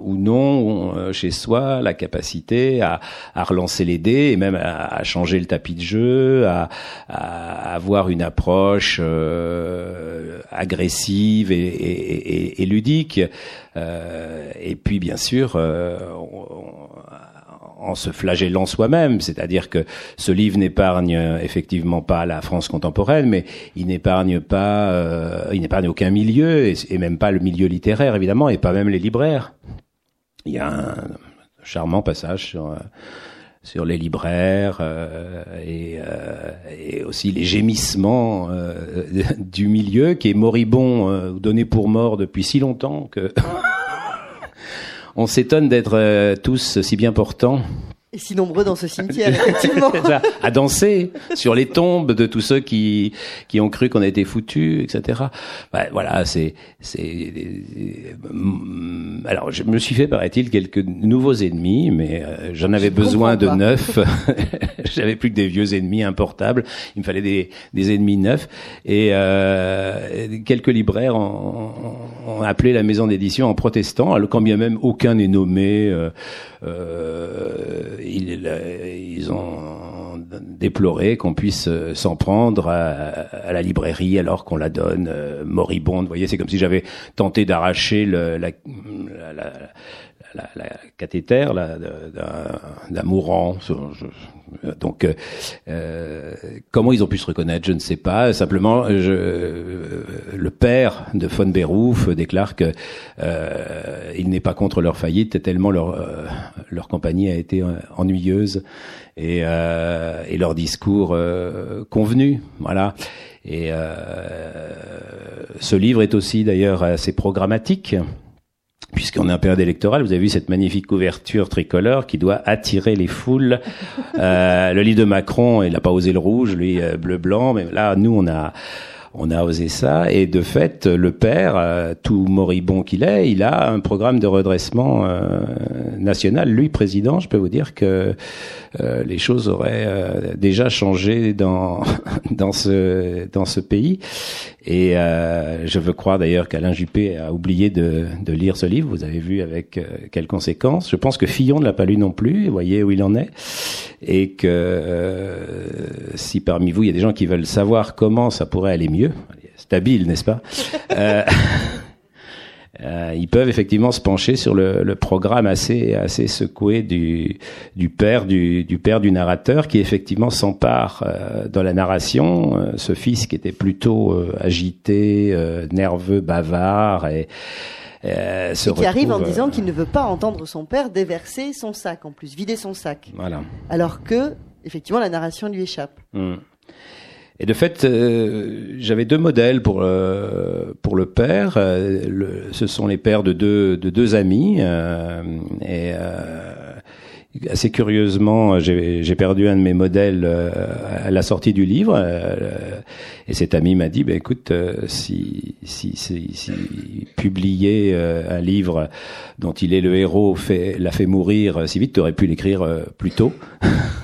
ou non euh, chez soi la capacité à, à, relancer les dés et même à, changer le tapis de jeu, à, à avoir une approche euh, agressive et, et, et, ludique. Euh, et puis bien sûr, euh, en se flagellant soi-même, c'est-à-dire que ce livre n'épargne effectivement pas la France contemporaine, mais il n'épargne pas, euh, il n'épargne aucun milieu et, même pas le milieu littéraire évidemment, et pas même les libraires il y a un charmant passage sur euh, sur les libraires euh, et, euh, et, aussi les gémissements euh, [laughs] du milieu qui est moribond, euh, donné pour mort depuis si longtemps que [laughs] on s'étonne d'être tous si bien portants et si nombreux dans ce cimetière, [laughs] effectivement. à danser sur les tombes de tous ceux qui qui ont cru qu'on était foutus, etc. Bah, voilà, c'est c'est. Alors, je me suis fait, paraît-il, quelques nouveaux ennemis, mais euh, j'en avais besoin de neuf. [laughs] J'avais plus que des vieux ennemis importables. Il me fallait des des ennemis neufs. Et euh, quelques libraires ont, ont, appelé la maison d'édition en protestant, quand bien même aucun n'est nommé. Euh, euh, ils, ils, ont déploré qu'on puisse euh, s'en prendre à, la librairie alors qu'on la donne euh, moribonde. Vous voyez, c'est comme si j'avais tenté d'arracher la, la, la, la, la cathéter d'un mourant. Donc, euh, euh, comment ils ont pu se reconnaître, je ne sais pas. Simplement, je, le père de von Beruf déclare que euh, il n'est pas contre leur faillite tellement leur euh, leur compagnie a été ennuyeuse et, et leur discours convenu. Voilà. Et ce livre est aussi d'ailleurs assez programmatique puisqu'on est en période électorale, vous avez vu cette magnifique couverture tricolore qui doit attirer les foules. [laughs] Euh, le livre de Macron, il n'a pas osé le rouge, lui euh, bleu-blanc, mais là, nous, on a on a osé ça et de fait le père euh, tout moribond qu'il est il a un programme de redressement euh, national. Lui président je peux vous dire que euh, les choses auraient déjà changé dans [laughs] dans ce dans ce pays. Et je veux croire d'ailleurs qu'Alain Juppé a oublié de, de lire ce livre. Vous avez vu avec quelles conséquences. Je pense que Fillon ne l'a pas lu non plus. Vous voyez où il en est. Et que si parmi vous il y a des gens qui veulent savoir comment ça pourrait aller mieux Stable, n'est-ce pas [laughs] euh, euh, ils peuvent effectivement se pencher sur le, programme assez assez secoué du du père du, du père du narrateur qui effectivement s'empare euh, dans la narration. Ce fils qui était plutôt agité nerveux bavard et et qui arrive en disant qu'il ne veut pas entendre son père déverser son sac en plus vider son sac. Voilà. Alors que effectivement la narration lui échappe. Hum. Et de fait, euh, j'avais deux modèles pour euh, pour le père. Euh, le, ce sont les pères de deux de deux amis. et assez curieusement, j'ai perdu un de mes modèles à la sortie du livre. et cet ami m'a dit, bah, écoute, si, si, si, si, publier un livre dont il est le héros fait l'a fait mourir si vite, tu aurais pu l'écrire plus tôt.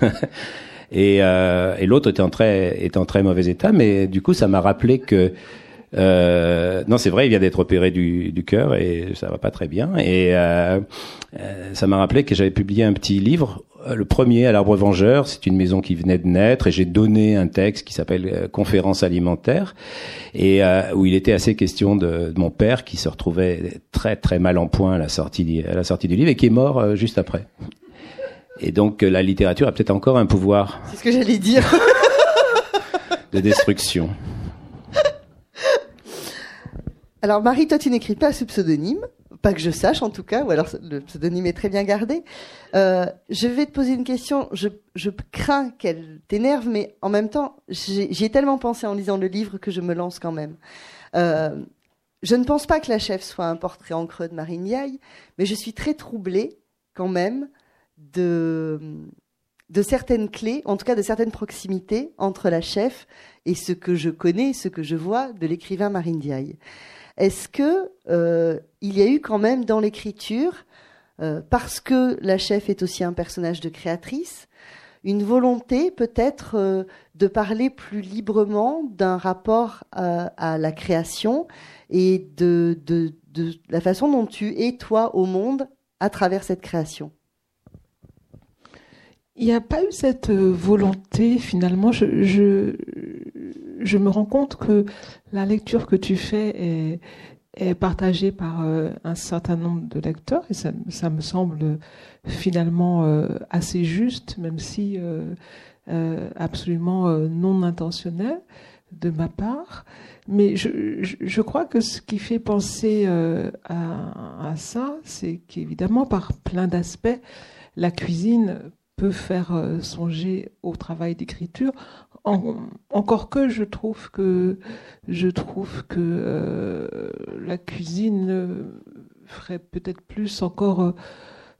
[laughs] et, euh, et l'autre était en très était en très mauvais état. Mais du coup, ça m'a rappelé que euh, non, c'est vrai, il vient d'être opéré du, du cœur et ça va pas très bien. Et euh, euh ça m'a rappelé que j'avais publié un petit livre, euh, le premier à l'Arbre Vengeur. C'est une maison qui venait de naître et j'ai donné un texte qui s'appelle euh, Conférence alimentaire et où il était assez question de, de, mon père qui se retrouvait très très mal en point à la sortie à la sortie du livre et qui est mort juste après. Et donc euh, la littérature a peut-être encore un pouvoir. C'est ce que j'allais dire. [laughs] de destruction. Alors Marie, toi tu n'écris pas sous pseudonyme, pas que je sache en tout cas, ou alors le pseudonyme est très bien gardé. Euh, je vais te poser une question, je, je crains qu'elle t'énerve, mais en même temps j'y ai tellement pensé en lisant le livre que je me lance quand même. Euh, je ne pense pas que la chef soit un portrait en creux de Marine Yaille, mais je suis très troublée quand même de, certaines clés, en tout cas de certaines proximités entre la chef et ce que je connais, ce que je vois de l'écrivain Marine Diaye. Est-ce que euh, il y a eu quand même dans l'écriture, euh, parce que la chef est aussi un personnage de créatrice, une volonté peut-être euh, de parler plus librement d'un rapport à, la création et de, de, la façon dont tu es toi au monde à travers cette création? Il n'y a pas eu cette volonté finalement. Je, je, je me rends compte que la lecture que tu fais est, est partagée par euh, un certain nombre de lecteurs et ça, ça me semble finalement euh, assez juste, même si euh, absolument non intentionnel de ma part. Mais je, je, crois que ce qui fait penser à, à, ça, c'est qu'évidemment, par plein d'aspects, la cuisine peut faire songer au travail d'écriture encore que je trouve que je trouve que euh, la cuisine ferait peut-être plus encore euh,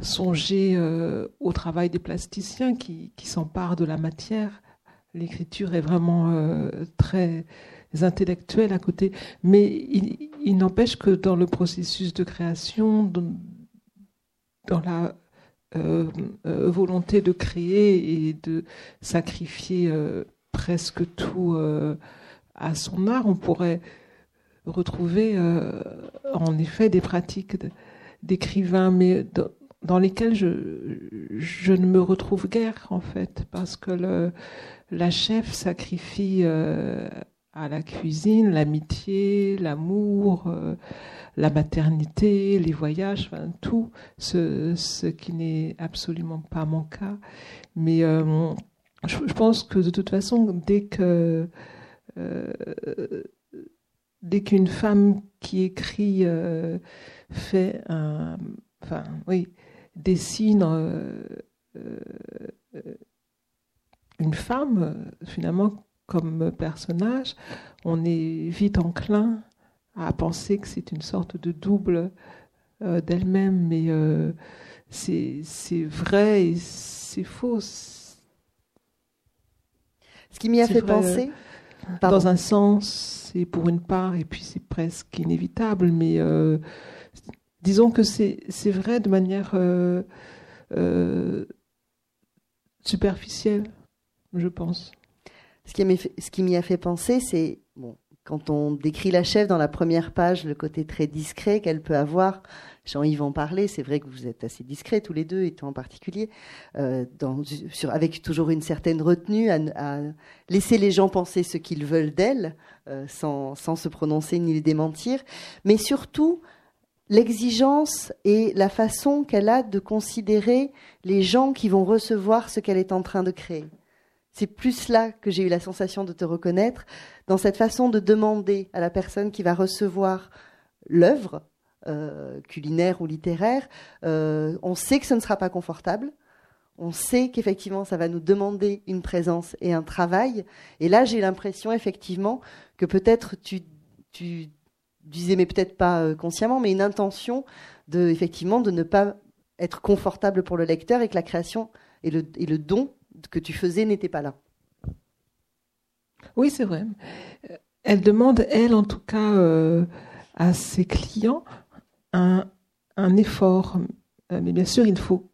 songer euh, au travail des plasticiens qui s'emparent de la matière. L'écriture est vraiment très intellectuelle à côté, mais il, n'empêche que dans le processus de création, dans, la volonté de créer et de sacrifier presque tout euh, à son art, on pourrait retrouver euh, en effet des pratiques d'écrivain, mais dans, lesquelles je, ne me retrouve guère en fait, parce que la chef sacrifie euh, à la cuisine l'amitié, l'amour, la maternité, les voyages, tout ce, qui n'est absolument pas mon cas. Mais je, pense que de toute façon, dès que euh, dès qu'une femme qui écrit euh, fait enfin oui, dessine euh, une femme finalement comme personnage, on est vite enclin à penser que c'est une sorte de double d'elle-même, mais c'est vrai et c'est faux ce qui m'y a fait penser. Dans un sens, c'est pour une part, et puis c'est presque inévitable, mais euh, disons que c'est vrai de manière euh, euh, superficielle, je pense. Ce qui m'y a fait penser, c'est bon, quand on décrit la chef dans la première page, le côté très discret qu'elle peut avoir, Jean-Yves en parlait, c'est vrai que vous êtes assez discrets tous les deux, et toi en particulier, euh, avec toujours une certaine retenue à, laisser les gens penser ce qu'ils veulent d'elle, euh, sans, sans se prononcer ni les démentir, mais surtout l'exigence et la façon qu'elle a de considérer les gens qui vont recevoir ce qu'elle est en train de créer. C'est plus là que j'ai eu la sensation de te reconnaître, dans cette façon de demander à la personne qui va recevoir l'œuvre, euh, culinaire ou littéraire, euh, on sait que ce ne sera pas confortable. On sait qu'effectivement, ça va nous demander une présence et un travail. Et là, j'ai l'impression, effectivement, que peut-être tu, tu disais, mais peut-être pas euh, consciemment, mais une intention de, effectivement, de ne pas être confortable pour le lecteur et que la création et et le don que tu faisais n'était pas là. Oui, c'est vrai. Elle demande, elle, en tout cas, à ses clients, un, effort. Euh, mais bien sûr, il faut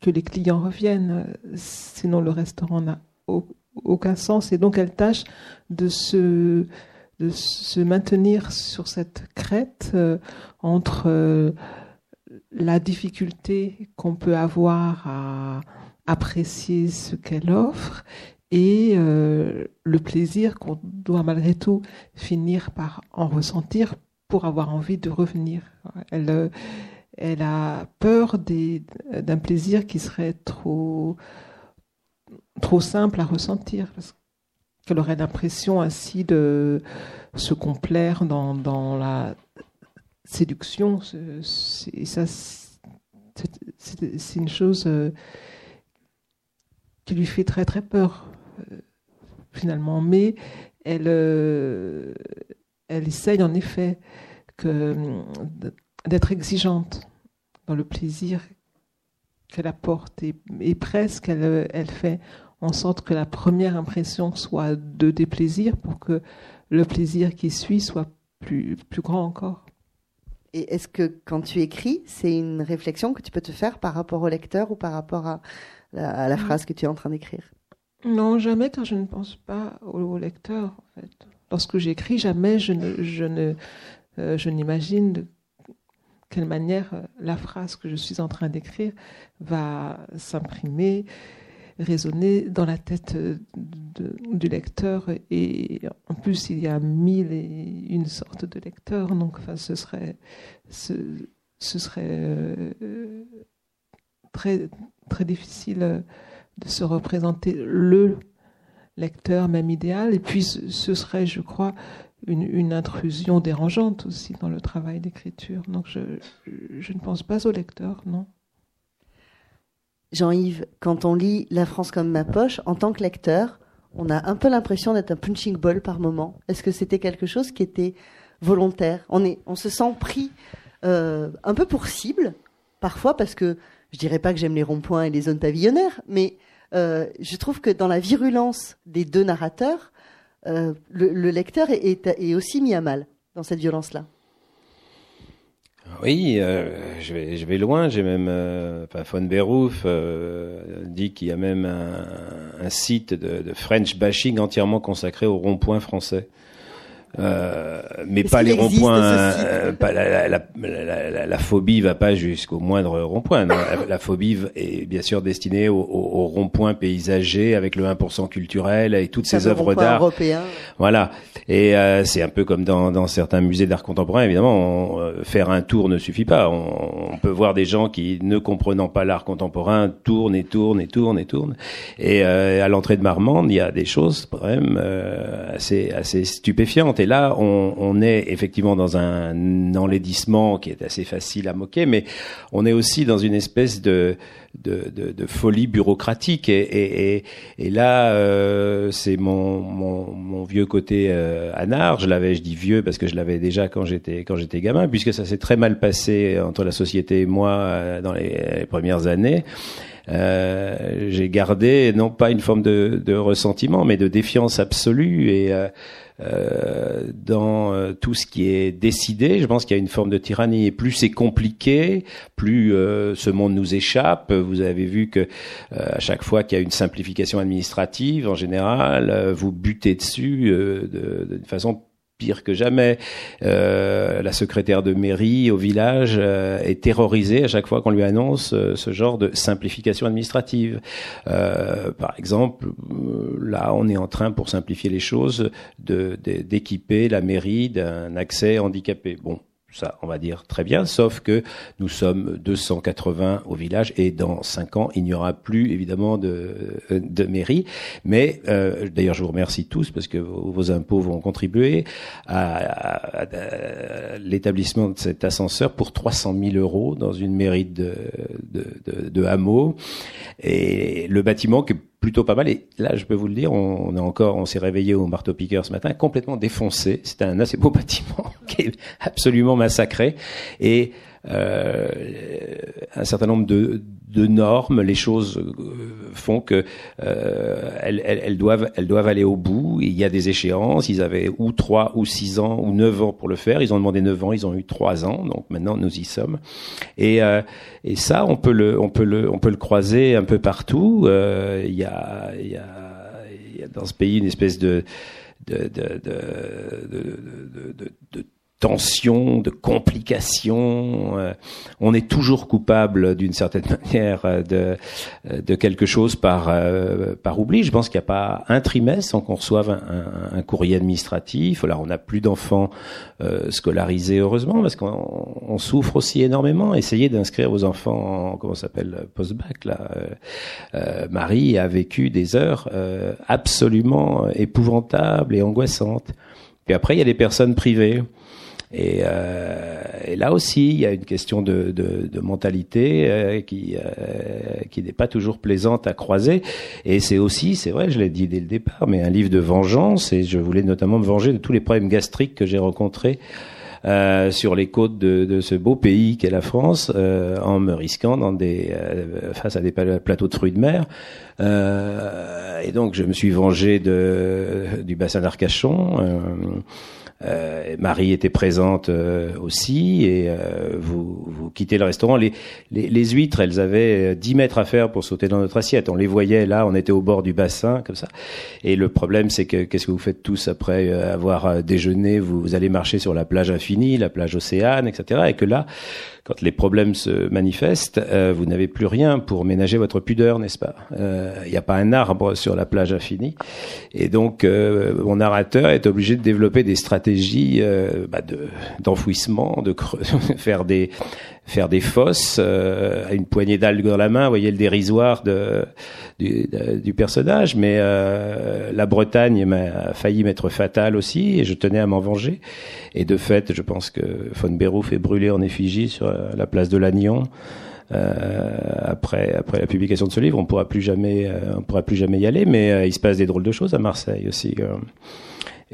que les clients reviennent, sinon le restaurant n'a aucun sens. Et donc, elle tâche de se, de se maintenir sur cette crête euh, entre euh, la difficulté qu'on peut avoir à apprécier ce qu'elle offre et le plaisir qu'on doit malgré tout finir par en ressentir pour avoir envie de revenir. Elle, euh, a peur d'un plaisir qui serait trop, trop simple à ressentir. Parce qu'elle aurait l'impression ainsi de se complaire dans, dans la séduction. C'est, ça, c'est, une chose euh, qui lui fait très très peur, euh, finalement. Mais elle elle essaye en effet que, d'être exigeante dans le plaisir qu'elle apporte et, presque elle, elle fait en sorte que la première impression soit de déplaisir pour que le plaisir qui suit soit plus, plus grand encore. Et est-ce que quand tu écris, c'est une réflexion que tu peux te faire par rapport au lecteur ou par rapport à, à la phrase que tu es en train d'écrire Non, jamais, car je ne pense pas au, lecteur. En fait. Lorsque j'écris, jamais je ne, je ne, euh, je n'imagine de quelle manière euh, la phrase que je suis en train d'écrire va s'imprimer, résonner dans la tête du lecteur. Et en plus, il y a mille et une sortes de lecteurs, donc enfin, ce serait, ce, ce serait euh, très, très difficile de se représenter le lecteur même idéal. Et puis, ce serait, je crois, une, une, intrusion dérangeante aussi dans le travail d'écriture. Donc, je, je ne pense pas au lecteur, non. Jean-Yves, quand on lit La France comme ma poche, en tant que lecteur, on a un peu l'impression d'être un punching ball par moment. Est-ce que c'était quelque chose qui était volontaire? On, est, on se sent pris euh, un peu pour cible, parfois parce que je dirais pas que j'aime les ronds-points et les zones pavillonnaires, mais euh, je trouve que dans la virulence des deux narrateurs, euh, le, lecteur est aussi mis à mal dans cette violence-là. Oui, euh, je, vais, loin. J'ai même, euh, Von Berhouf euh, dit qu'il y a même un, un site de, de, French bashing entièrement consacré au rond-point français. Euh, mais pas les ronds-points. Euh, la, la, la, la, phobie va pas jusqu'au moindre rond-point. La, phobie est bien sûr destinée aux au, ronds-points paysagers avec le 1% culturel et toutes ces œuvres d'art. Voilà. Et euh, c'est un peu comme dans, dans certains musées d'art contemporain. Évidemment, faire un tour ne suffit pas. On, on, peut voir des gens qui, ne comprenant pas l'art contemporain, tournent et tournent et tournent et tournent. Et à l'entrée de Marmande, il y a des choses quand même assez assez stupéfiantes. Et là, on, est effectivement dans un enlaidissement qui est assez facile à moquer, mais on est aussi dans une espèce de de, folie bureaucratique. Et, là, euh, c'est mon, vieux côté euh, anard. Je l'avais, je dis vieux parce que je l'avais déjà quand j'étais quand j'étais gamin, puisque ça s'est très mal passé entre la société et moi euh, dans les, premières années. J'ai gardé non pas une forme de, de, ressentiment, mais de défiance absolue et euh, dans euh, tout ce qui est décidé. Je pense qu'il y a une forme de tyrannie. Et plus c'est compliqué, plus euh, ce monde nous échappe. Vous avez vu que à chaque fois qu'il y a une simplification administrative, en général, vous butez dessus d'une façon pire que jamais. Euh, la secrétaire de mairie au village euh, est terrorisée à chaque fois qu'on lui annonce euh, ce genre de simplification administrative. par exemple, là, on est en train, pour simplifier les choses, d'équiper la mairie d'un accès handicapé. Bon, ça, on va dire très bien, sauf que nous sommes 280 au village et dans cinq ans, il n'y aura plus évidemment de, de mairie. Mais euh, d'ailleurs, je vous remercie tous parce que vos, impôts vont contribuer à, l'établissement de cet ascenseur pour 300 000 euros dans une mairie de, de, de, de hameau. Et le bâtiment que plutôt pas mal. Et là, je peux vous le dire, on, est encore, on s'est réveillé au marteau piqueur ce matin, complètement défoncé. C'est un assez beau [laughs] bâtiment qui est absolument massacré. Et euh, un certain nombre de, de normes, les choses euh, font que euh, elles, elles, doivent elles doivent aller au bout. Il y a des échéances. Ils avaient ou trois ou six ans ou neuf ans pour le faire. Ils ont demandé neuf ans. Ils ont eu trois ans. Donc maintenant nous y sommes. Et euh, et ça on peut le on peut le on peut le croiser un peu partout. Euh, il y a il y a il y a dans ce pays une espèce de, de, de, de, de tensions, de complications. Euh, on est toujours coupable d'une certaine [laughs] manière euh, de, euh, de quelque chose par, par oubli. Je pense qu'il n'y a pas un trimestre sans qu'on reçoive un, un, courrier administratif. Là, on n'a plus d'enfants scolarisés, heureusement, parce qu'on souffre aussi énormément. Essayez d'inscrire vos enfants en, comment s'appelle, post-bac, là. Marie a vécu des heures absolument épouvantables et angoissantes. Puis après, il y a des personnes privées. Et, euh, et, là aussi, il y a une question de, de, de mentalité euh, qui, euh, qui n'est pas toujours plaisante à croiser. Et c'est aussi, c'est vrai, je l'ai dit dès le départ, mais un livre de vengeance. Et je voulais notamment me venger de tous les problèmes gastriques que j'ai rencontrés euh, sur les côtes de, de, ce beau pays qu'est la France, euh, en me risquant dans des, face à des plateaux de fruits de mer. et donc, je me suis vengé de, du bassin d'Arcachon. Euh, Marie était présente euh, aussi et euh, vous, vous, quittez le restaurant. Les, les, les, huîtres, elles avaient 10 mètres à faire pour sauter dans notre assiette. On les voyait là, on était au bord du bassin comme ça. Et le problème, c'est que qu'est-ce que vous faites tous après avoir déjeuné? Vous, vous, allez marcher sur la plage infinie, la plage océane, etc. Et que là, quand les problèmes se manifestent, euh, vous n'avez plus rien pour ménager votre pudeur, n'est-ce pas? Il euh, n'y a pas un arbre sur la plage infinie. Et donc, euh, mon narrateur est obligé de développer des stratégies bah d'enfouissement, de, de [laughs] faire des faire des fosses euh, à une poignée d'algues dans la main. Vous voyez le dérisoire de, du, du personnage. Mais euh, la Bretagne m'a failli m'être fatale aussi, et je tenais à m'en venger. Et de fait, je pense que von Berouf est brûlé en effigie sur la place de Lannion. Euh, après après la publication de ce livre, on pourra plus jamais euh, on pourra plus jamais y aller. Mais il se passe des drôles de choses à Marseille aussi.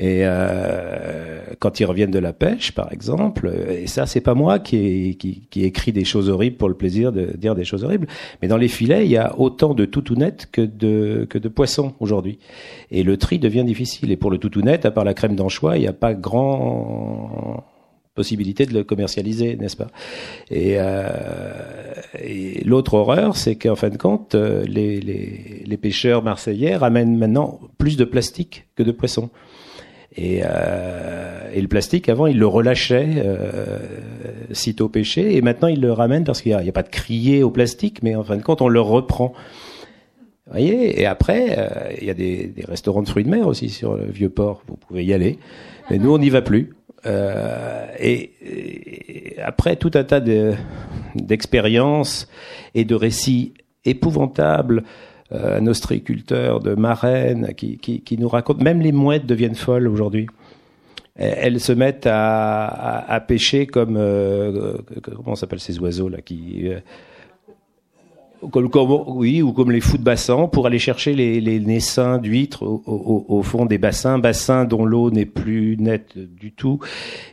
Et euh, quand ils reviennent de la pêche, par exemple, et ça, c'est pas moi qui, qui, qui écrit des choses horribles pour le plaisir de dire des choses horribles, mais dans les filets, il y a autant de toutounettes que de que de poissons aujourd'hui. Et le tri devient difficile. Et pour le toutounette, à part la crème d'anchois, il n'y a pas grand possibilité de le commercialiser, n'est-ce pas? Et, euh, et l'autre horreur, c'est qu'en fin de compte, les, les, les pêcheurs marseillais ramènent maintenant plus de plastique que de poissons. Et, euh, et, le plastique, avant, il le relâchait euh, sitôt pêché, et maintenant il le ramène parce qu'il n'y a, pas de crier au plastique, mais en fin de compte, on le reprend. Vous voyez? Et après, euh, il y a des, restaurants de fruits de mer aussi sur le vieux port. Vous pouvez y aller, mais nous, on n'y va plus. Euh, et, après tout un tas d'expériences et de récits épouvantables un ostréiculteur de marraine qui, qui, qui, nous raconte, même les mouettes deviennent folles aujourd'hui. Elles se mettent à, à, à pêcher comme euh, comment s'appellent ces oiseaux là qui euh, oui, ou comme les fous de bassin, pour aller chercher les, les naissins d'huîtres au, au, au, fond des bassins, bassins dont l'eau n'est plus nette du tout.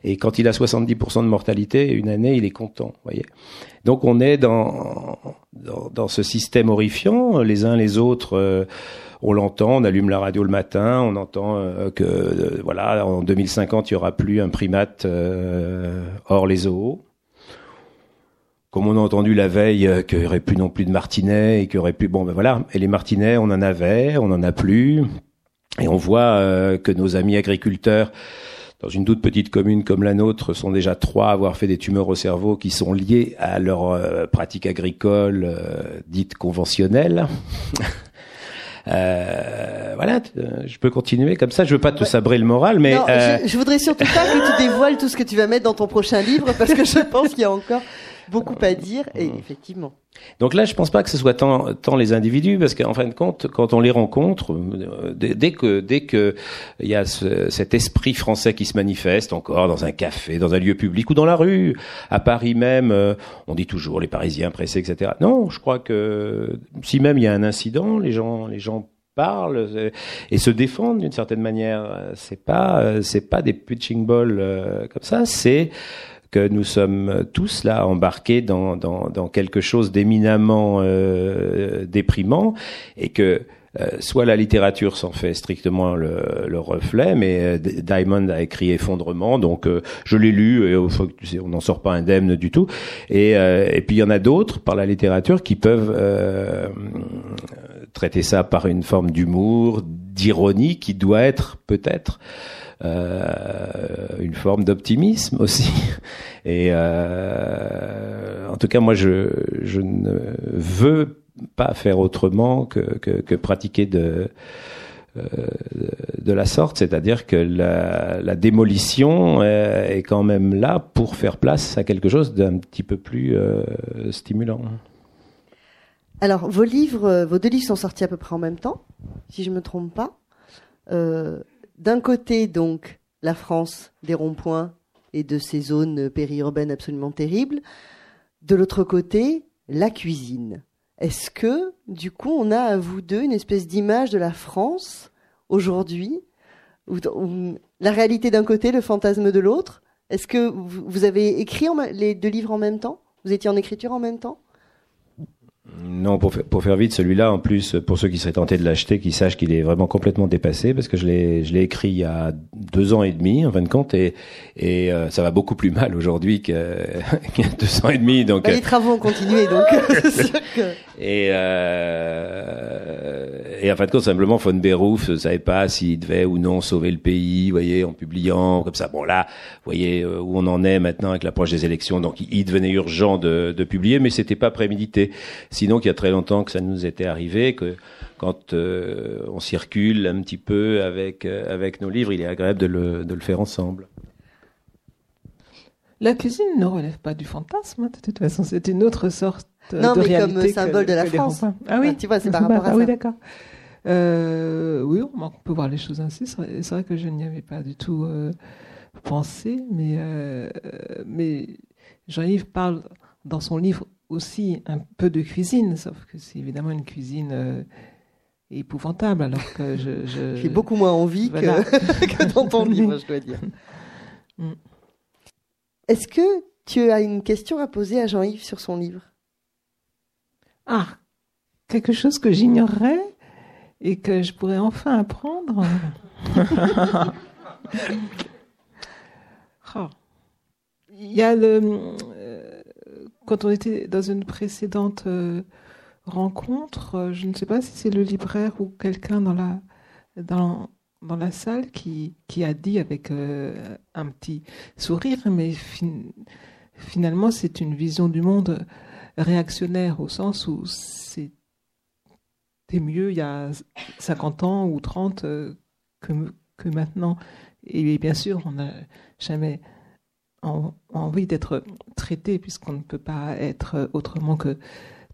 Et quand il a 70% de mortalité, une année, il est content. Voyez. Donc on est dans, dans, dans, ce système horrifiant, les uns les autres. Euh, on l'entend, on allume la radio le matin, on entend euh, que euh, voilà, en 2050 il y aura plus un primate hors les zoos comme on a entendu la veille euh, qu'il n'y aurait plus non plus de martinets et qu'il y aurait plus bon ben voilà. Et les martinets on en avait on en a plus. Et on voit euh, que nos amis agriculteurs dans une toute petite commune comme la nôtre sont déjà trois à avoir fait des tumeurs au cerveau qui sont liées à leur euh, pratique agricole dite conventionnelle. [laughs] Euh, voilà, je peux continuer comme ça. Je veux pas te sabrer le moral, mais non, je, je, voudrais surtout pas que tu dévoiles tout ce que tu vas mettre dans ton prochain livre, parce que je [laughs] pense qu'il y a encore beaucoup à dire, et effectivement. Donc là, je pense pas que ce soit tant, tant les individus, parce qu'en fin de compte, quand on les rencontre, euh, dès que dès que il y a ce, cet esprit français qui se manifeste encore dans un café, dans un lieu public ou dans la rue, à Paris même, euh, on dit toujours les Parisiens pressés, etc. Non, je crois que si même il y a un incident, les gens les gens parlent euh, et se défendent d'une certaine manière. C'est pas c'est pas des pitching balls comme ça, c'est que nous sommes tous là embarqués dans, dans, dans quelque chose d'éminemment euh, déprimant et que euh, soit la littérature s'en fait strictement le, le reflet, mais euh, Diamond a écrit Effondrement, donc euh, je l'ai lu et on n'en sort pas indemne du tout. Et, et puis il y en a d'autres par la littérature qui peuvent traiter ça par une forme d'humour, d'ironie qui doit être peut-être une forme d'optimisme aussi. [laughs] Et euh, en tout cas, moi, je, je ne veux pas faire autrement que, que, que pratiquer de euh, de la sorte, c'est-à-dire que la, la, démolition est quand même là pour faire place à quelque chose d'un petit peu plus euh, stimulant. Alors, vos livres, vos deux livres sont sortis à peu près en même temps, si je me trompe pas. Euh, d'un côté, donc, la France des ronds-points et de ces zones périurbaines absolument terribles. De l'autre côté, la cuisine. Est-ce que, du coup, on a à vous deux une espèce d'image de la France aujourd'hui, la réalité d'un côté, le fantasme de l'autre? Est-ce que vous avez écrit les deux livres en même temps? Vous étiez en écriture en même temps? Non, pour, pour faire vite, celui-là, en plus, pour ceux qui seraient tentés de l'acheter, qu'ils sachent qu'il est vraiment complètement dépassé, parce que je l'ai, je l'ai écrit il y a deux ans et demi, en fin de compte, et, et euh, ça va beaucoup plus mal aujourd'hui qu'il y a deux ans et demi. Donc, bah, les travaux ont continué, donc. [laughs] Et, euh, et en fin de compte, simplement, Von ne savait pas s'il devait ou non sauver le pays, vous voyez, en publiant comme ça. Bon là, vous voyez euh, où on en est maintenant avec l'approche des élections. Donc, il devenait urgent de, de publier, mais c'était pas prémédité. Sinon, qu'il y a très longtemps que ça nous était arrivé, que quand euh, on circule un petit peu avec euh, avec nos livres, il est agréable de le, de le faire ensemble. La cuisine ne relève pas du fantasme, hein, de toute façon, c'est une autre sorte non, de mais comme symbole de la France. Ah oui, tu vois, c'est par [laughs] rapport à ah, ça. Oui, d'accord. Euh, oui, on peut voir les choses ainsi. C'est vrai que je n'y avais pas du tout euh, pensé, mais, euh, mais Jean-Yves parle dans son livre aussi un peu de cuisine, sauf que c'est évidemment une cuisine euh, épouvantable, alors que je... [laughs] J'ai beaucoup moins envie que, [laughs] que, dans ton livre, je dois dire. Mm. Est-ce que tu as une question à poser à Jean-Yves sur son livre? Ah, quelque chose que j'ignorerais et que je pourrais enfin apprendre. [laughs] oh. Il y a le, euh, quand on était dans une précédente euh, rencontre, euh, je ne sais pas si c'est le libraire ou quelqu'un dans la, dans, dans la salle qui, qui a dit avec un petit sourire, mais finalement c'est une vision du monde réactionnaire au sens où c'était mieux il y a 50 ans ou 30 que, que maintenant. Et bien sûr, on n'a jamais envie d'être traité, puisqu'on ne peut pas être autrement que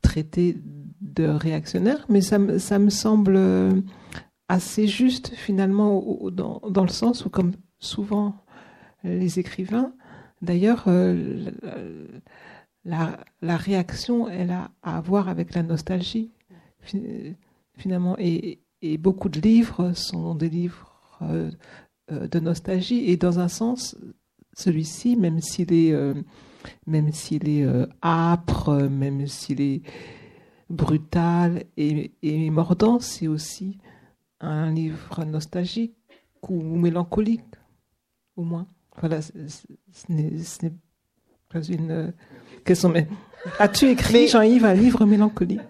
traité de réactionnaire, mais ça, me, semble assez juste finalement dans, dans, le sens où, comme souvent les écrivains, d'ailleurs, euh, la, réaction, elle a à voir avec la nostalgie, finalement, et, beaucoup de livres sont des livres euh, de nostalgie, et dans un sens, celui-ci, même s'il est, euh, même s'il est euh, âpre, même s'il est brutal et, et mordant, c'est aussi un livre nostalgique ou mélancolique, au moins. Voilà, ce n'est pas une question. Mais as-tu écrit, Jean-Yves, un livre mélancolique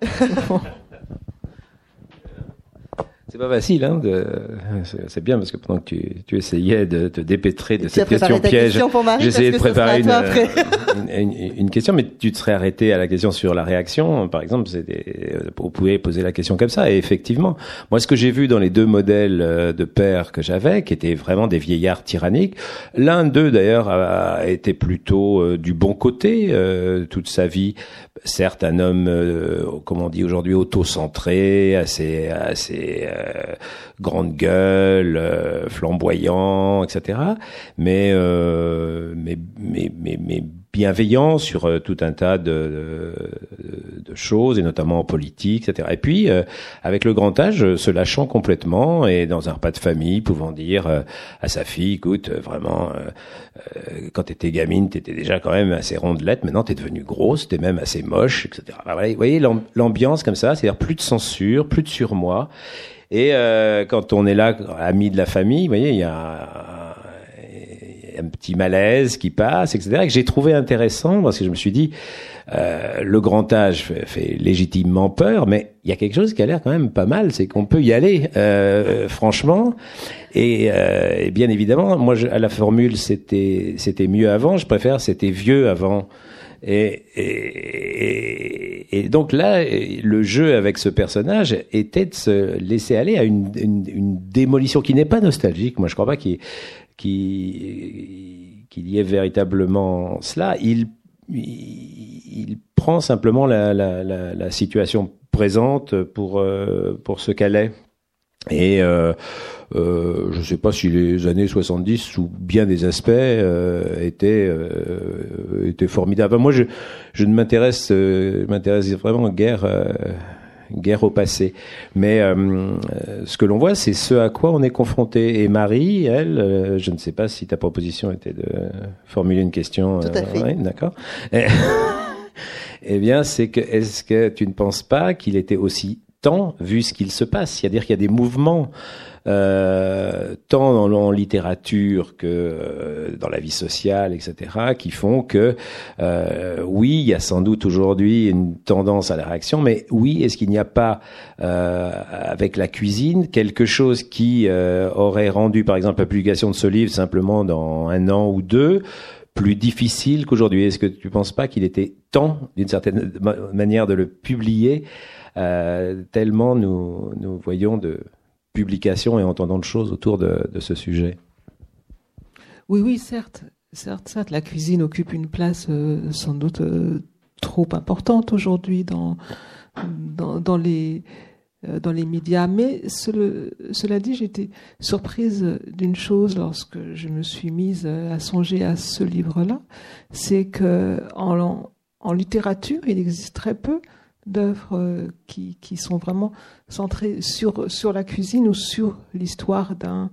C'est pas facile, hein. C'est bien parce que pendant que tu, tu essayais de te dépêtrer de cette question piège, j'essayais de préparer [laughs] une, une, question, mais tu te serais arrêté à la question sur la réaction, par exemple. C'était, vous pouvez poser la question comme ça. Et effectivement, moi, ce que j'ai vu dans les deux modèles euh, de père que j'avais, qui étaient vraiment des vieillards tyranniques, l'un d'eux d'ailleurs a été plutôt euh, du bon côté euh, toute sa vie. Certes, un homme, comme on dit aujourd'hui, auto-centré, assez, assez euh, grande gueule, euh, flamboyant, etc. Mais, euh, mais, mais, mais, mais bienveillant sur tout un tas de, de, choses, et notamment en politique, etc. Et puis, avec le grand âge, se lâchant complètement, et dans un repas de famille, pouvant dire à sa fille, écoute, vraiment, quand t'étais gamine, t'étais déjà quand même assez rondelette, maintenant t'es devenue grosse, t'es même assez moche, etc. vous voyez l'ambiance comme ça, c'est-à-dire plus de censure, plus de surmoi, et euh, quand on est là, ami de la famille, vous voyez, il y a un petit malaise qui passe, etc. que j'ai trouvé intéressant parce que je me suis dit, euh, le grand âge fait, légitimement peur, mais il y a quelque chose qui a l'air quand même pas mal, c'est qu'on peut y aller, euh, franchement. Et, euh, et, bien évidemment, moi, je, à la formule, c'était c'était mieux avant. Je préfère c'était vieux avant. Et, et, et, donc là, le jeu avec ce personnage était de se laisser aller à une, une, une démolition qui n'est pas nostalgique. Moi, je crois pas qu'il qu'il y ait véritablement cela. Il, il, prend simplement la, la, la, la, situation présente pour, euh, pour ce qu'elle est. Et euh, euh, je ne sais pas si les années 70, sous bien des aspects, euh, étaient, euh, étaient formidables. moi, je, je ne m'intéresse, euh, m'intéresse vraiment guère, guerre au passé. Mais ce que l'on voit, c'est ce à quoi on est confronté. Et Marie, elle, je ne sais pas si ta proposition était de formuler une question. Tout à fait. D'accord. [laughs] eh bien, c'est que est-ce que tu ne penses pas qu'il était aussi temps vu ce qu'il se passe C'est-à-dire qu'il y a des mouvements euh, tant dans, en littérature que euh, dans la vie sociale, etc., qui font que euh, oui, il y a sans doute aujourd'hui une tendance à la réaction, mais oui, est-ce qu'il n'y a pas euh, avec la cuisine quelque chose qui euh, aurait rendu, par exemple, la publication de ce livre simplement dans un an ou deux plus difficile qu'aujourd'hui? Est-ce que tu ne penses pas qu'il était temps, d'une certaine manière, de le publier tellement nous, nous voyons de publications et entendant de choses autour de, ce sujet. Oui, oui, certes, certes, certes, la cuisine occupe une place euh, sans doute euh, trop importante aujourd'hui dans, dans, les euh, dans les médias. Mais cela dit, j'étais surprise d'une chose lorsque je me suis mise à songer à ce livre-là, c'est que en, en littérature, il existe très peu d'œuvres euh, qui, qui, sont vraiment centrées sur, sur la cuisine ou sur l'histoire d'un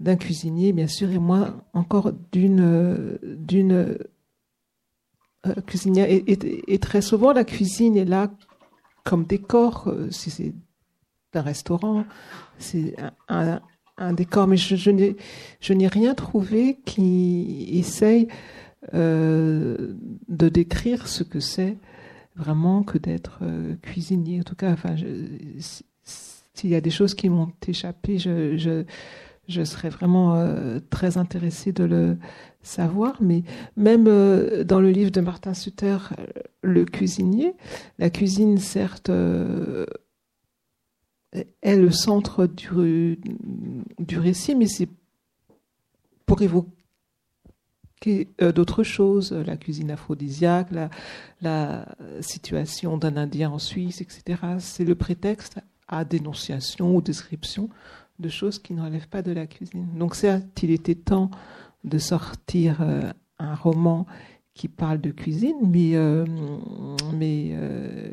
d'un cuisinier, bien sûr, et moi encore d'une d'une euh, cuisinière. Et, très souvent, la cuisine est là comme décor. Euh, si c'est un restaurant, c'est un, un, décor. Mais je, je n'ai rien trouvé qui essaye de décrire ce que c'est vraiment que d'être euh, cuisinier. En tout cas, enfin, s'il y a des choses qui m'ont échappé, je, serais vraiment euh, très intéressée de le savoir. Mais même euh, dans le livre de Martin Sutter, Le cuisinier, la cuisine, certes, est le centre du, du récit, mais c'est pour évoquer d'autres choses, la cuisine aphrodisiaque, la, situation d'un Indien en Suisse, etc. C'est le prétexte à dénonciation ou description de choses qui ne relèvent pas de la cuisine. Donc certes, il était temps de sortir euh, un roman qui parle de cuisine, mais, euh,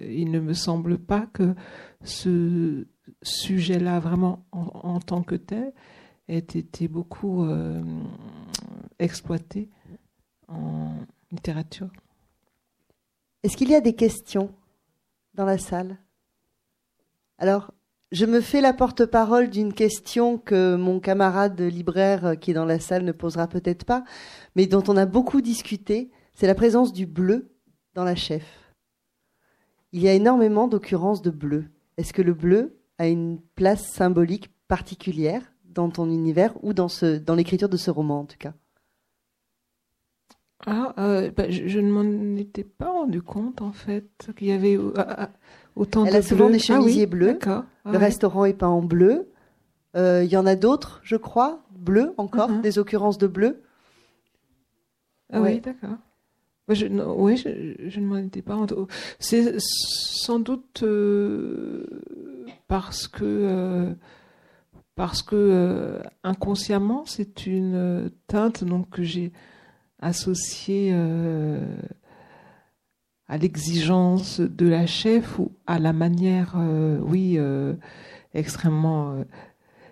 il ne me semble pas que ce sujet-là, vraiment en, en, tant que tel, ait été beaucoup exploité en littérature. Est-ce qu'il y a des questions dans la salle? Alors, je me fais la porte-parole d'une question que mon camarade libraire qui est dans la salle ne posera peut-être pas, mais dont on a beaucoup discuté, c'est la présence du bleu dans la chef. Il y a énormément d'occurrences de bleu. Est-ce que le bleu a une place symbolique particulière dans ton univers ou dans, l'écriture de ce roman en tout cas? Ah, euh, bah, je, ne m'en étais pas rendu compte en fait qu'il y avait euh, ah, ah, autant Elle de a souvent des chemisiers ah, bleus. le restaurant est peint en bleu. Euh, il y en a d'autres, je crois, bleu encore, uh-huh. des occurrences de bleu. Ah oui, d'accord. Bah, oui, je, ne m'en étais pas rendu. C'est sans doute parce que parce que inconsciemment c'est une teinte donc que j'ai associé euh, à l'exigence de la chef ou à la manière, euh, oui, euh, extrêmement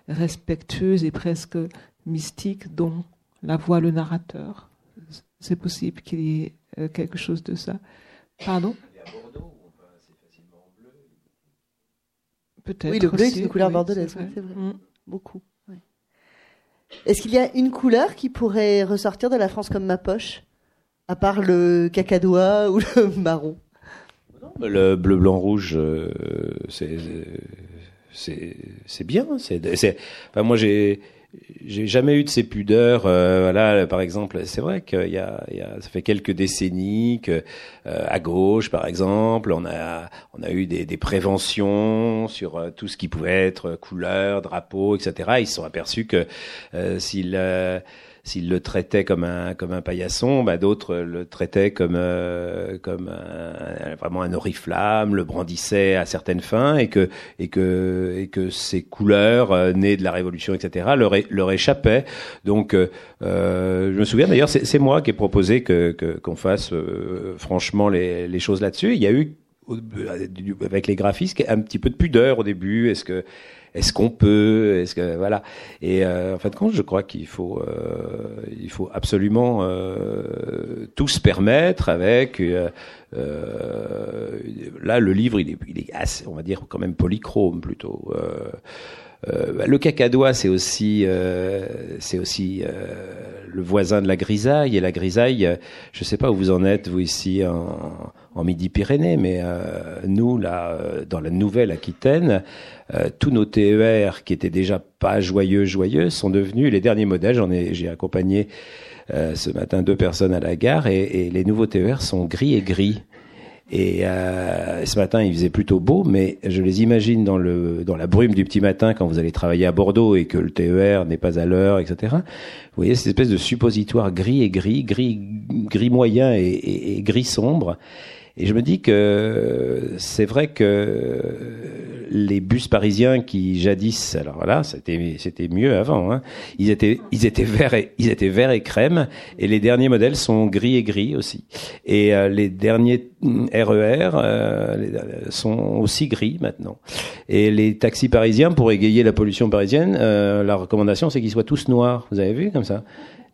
respectueuse et presque mystique dont la voit le narrateur. C'est possible qu'il y ait quelque chose de ça. Pardon? Peut-être. Oui, le bleu est une couleur bordelaise, c'est vrai. Mm. Beaucoup. Est-ce qu'il y a une couleur qui pourrait ressortir de la France comme ma poche, à part le cacadois ou le [laughs] marron? Le bleu, blanc, rouge, euh, c'est c'est bien. Moi j'ai j'ai jamais eu de ces pudeurs. Euh, voilà, par exemple, c'est vrai qu'il y a, il y a, ça fait quelques décennies que euh, à gauche, par exemple, on a, on a eu des, des préventions sur euh, tout ce qui pouvait être couleur, drapeau, etc. Ils se sont aperçus que s'ils s'ils le traitaient comme un comme un paillasson, bah, d'autres le traitaient comme euh, comme un, vraiment un oriflamme, le brandissaient à certaines fins et que et que et que ces couleurs euh, nées de la révolution, etc. leur leur échappaient. Donc euh, je me souviens d'ailleurs, c'est moi qui ai proposé que qu'on fasse franchement les, les choses là-dessus. Il y a eu avec les graphistes, un petit peu de pudeur au début. Est-ce que est-ce qu'on peut Est-ce que voilà Et euh, en fin de compte, je crois qu'il faut euh, il faut absolument euh, tout se permettre avec. Euh, euh, là, le livre, il est, il est assez, on va dire quand même polychrome plutôt. Euh, le cacadois, c'est aussi, euh, c'est aussi euh, le voisin de la grisaille. Et la grisaille, je ne sais pas où vous en êtes, vous ici en, Midi-Pyrénées, mais nous, là, dans la Nouvelle-Aquitaine, tous nos TER qui étaient déjà pas joyeux, joyeux, sont devenus les derniers modèles. J'en ai, j'ai accompagné ce matin deux personnes à la gare et, et les nouveaux TER sont gris et gris. Et euh, ce matin, il faisait plutôt beau, mais je les imagine dans le dans la brume du petit matin quand vous allez travailler à Bordeaux et que le TER n'est pas à l'heure, etc. Vous voyez cette espèce de suppositoire gris et gris, gris gris moyen et, et, et gris sombre. Et je me dis que c'est vrai que les bus parisiens qui jadis, alors voilà, c'était c'était mieux avant. Hein, ils étaient ils étaient verts et ils étaient verts et crème. Et les derniers modèles sont gris et gris aussi. Et euh, les derniers RER euh, sont aussi gris maintenant. Et les taxis parisiens, pour égayer la pollution parisienne, euh, la recommandation c'est qu'ils soient tous noirs. Vous avez vu comme ça?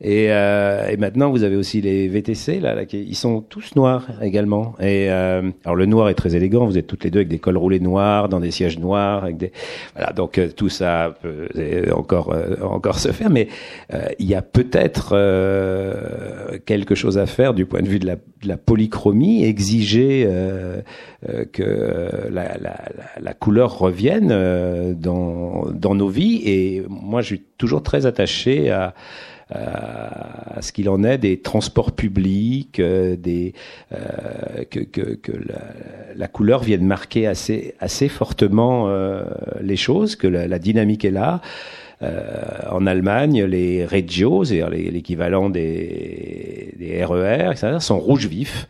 Et, euh, et, maintenant, vous avez aussi les VTC, là, là qui, ils sont tous noirs également. Et euh, alors le noir est très élégant. Vous êtes toutes les deux avec des cols roulés noirs, dans des sièges noirs, avec des voilà. Donc euh, tout ça peut encore euh, encore se faire, mais euh, il y a peut-être quelque chose à faire du point de vue de la, de la polychromie, exiger que la, la, la, couleur revienne dans dans nos vies. Et moi, je suis toujours très attaché à à ce qu'il en est des transports publics, euh, des, euh, que, que, que la, la, couleur vienne marquer assez, assez fortement euh, les choses, que la, la, dynamique est là. en Allemagne, les Regios, c'est-à-dire l'équivalent des, des RER, etc., sont rouges vifs.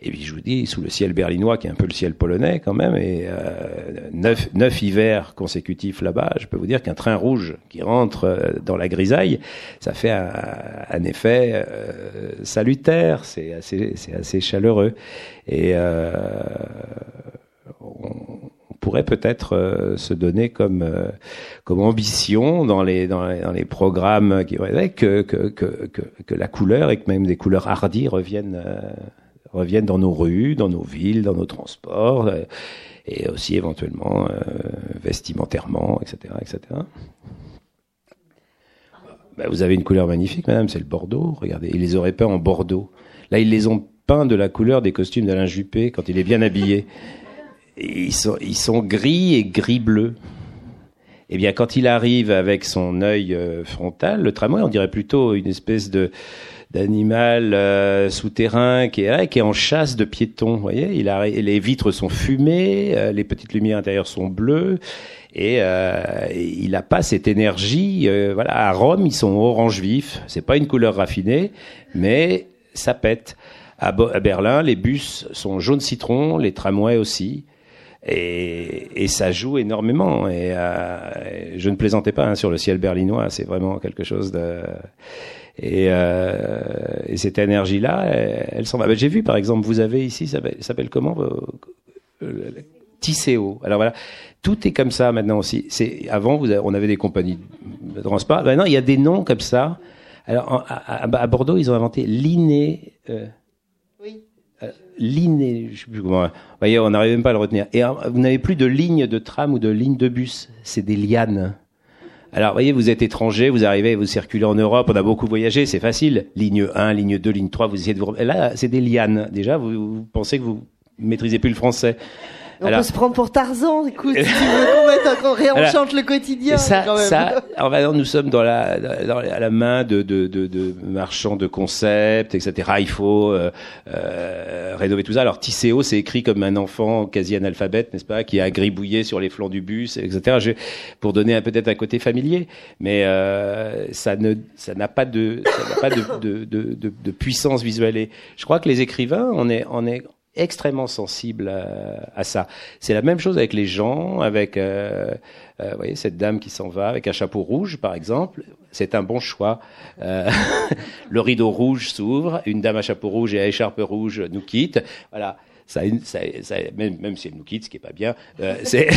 Et puis je vous dis, sous le ciel berlinois, qui est un peu le ciel polonais quand même, et euh, neuf, neuf hivers consécutifs là-bas, je peux vous dire qu'un train rouge qui rentre euh, dans la grisaille, ça fait un, un effet euh, salutaire, c'est assez, c'est assez chaleureux. Et euh, on, pourrait peut-être euh, se donner comme euh, comme ambition dans les dans les, dans les programmes qui que, que, que, que, que la couleur et que même des couleurs hardies reviennent reviennent dans nos rues, dans nos villes, dans nos transports, euh, et aussi éventuellement euh, vestimentairement, etc., etc. Bah, vous avez une couleur magnifique, madame, c'est le Bordeaux. Regardez, ils les auraient peints en Bordeaux. Là, ils les ont peints de la couleur des costumes d'Alain Juppé quand il est bien habillé. ils sont, ils sont gris et gris-bleu. Eh bien, quand il arrive avec son œil euh, frontal, le tramway, on dirait plutôt une espèce de d'animal euh, souterrain qui est qui est en chasse de piétons. Vous voyez, il a, les vitres sont fumées, euh, les petites lumières intérieures sont bleues, et euh, il n'a pas cette énergie. voilà, à Rome, ils sont orange vif. C'est pas une couleur raffinée, mais ça pète. À, à Berlin, les bus sont jaune citron, les tramways aussi. Et, et, ça joue énormément. Et euh, je ne plaisantais pas hein, sur le ciel berlinois, c'est vraiment quelque chose de. Et, euh, et cette énergie-là, elle, elle s'en va. Ben, J'ai vu, par exemple, vous avez ici, ça s'appelle comment euh, Tisséo. Alors voilà, tout est comme ça maintenant aussi. C'est avant, vous avez, on avait des compagnies de transport. Maintenant, il y a des noms comme ça. Alors à, à, à Bordeaux, ils ont inventé l'inné. Euh, oui. Euh, l'inné, je sais plus comment. Vous voyez, on n'arrive même pas à le retenir. Et vous n'avez plus de ligne de tram ou de ligne de bus. C'est des lianes. Alors, voyez, vous êtes étranger, vous arrivez, vous circulez en Europe, on a beaucoup voyagé, c'est facile. Ligne 1, ligne 2, ligne 3, vous essayez de vous... Là, c'est des lianes. Déjà, vous, vous pensez que vous maîtrisez plus le français. On alors, peut se prendre pour Tarzan, écoute, si tu veux qu'on réenchante le quotidien. Ça, quand même. ça, alors nous sommes dans la, dans la, à la main de, de, de, de, marchands de concepts, etc. Il faut euh, euh, rénover tout ça. Alors Tisséo, c'est écrit comme un enfant quasi analphabète, n'est-ce pas, qui a gribouillé sur les flancs du bus, etc. Je, pour donner peut-être un côté familier, mais euh, ça ne, ça n'a pas de, ça n'a pas de, de, de, de, puissance visuelle. Et je crois que les écrivains, on est, on est extrêmement sensible à, à ça. C'est la même chose avec les gens, avec euh, euh, vous voyez cette dame qui s'en va avec un chapeau rouge par exemple. C'est un bon choix. Euh, [laughs] le rideau rouge s'ouvre, une dame à chapeau rouge et à écharpe rouge nous quitte. Voilà. ça, ça, ça même, même, si elle nous quitte, ce qui est pas bien, euh, [laughs] c'est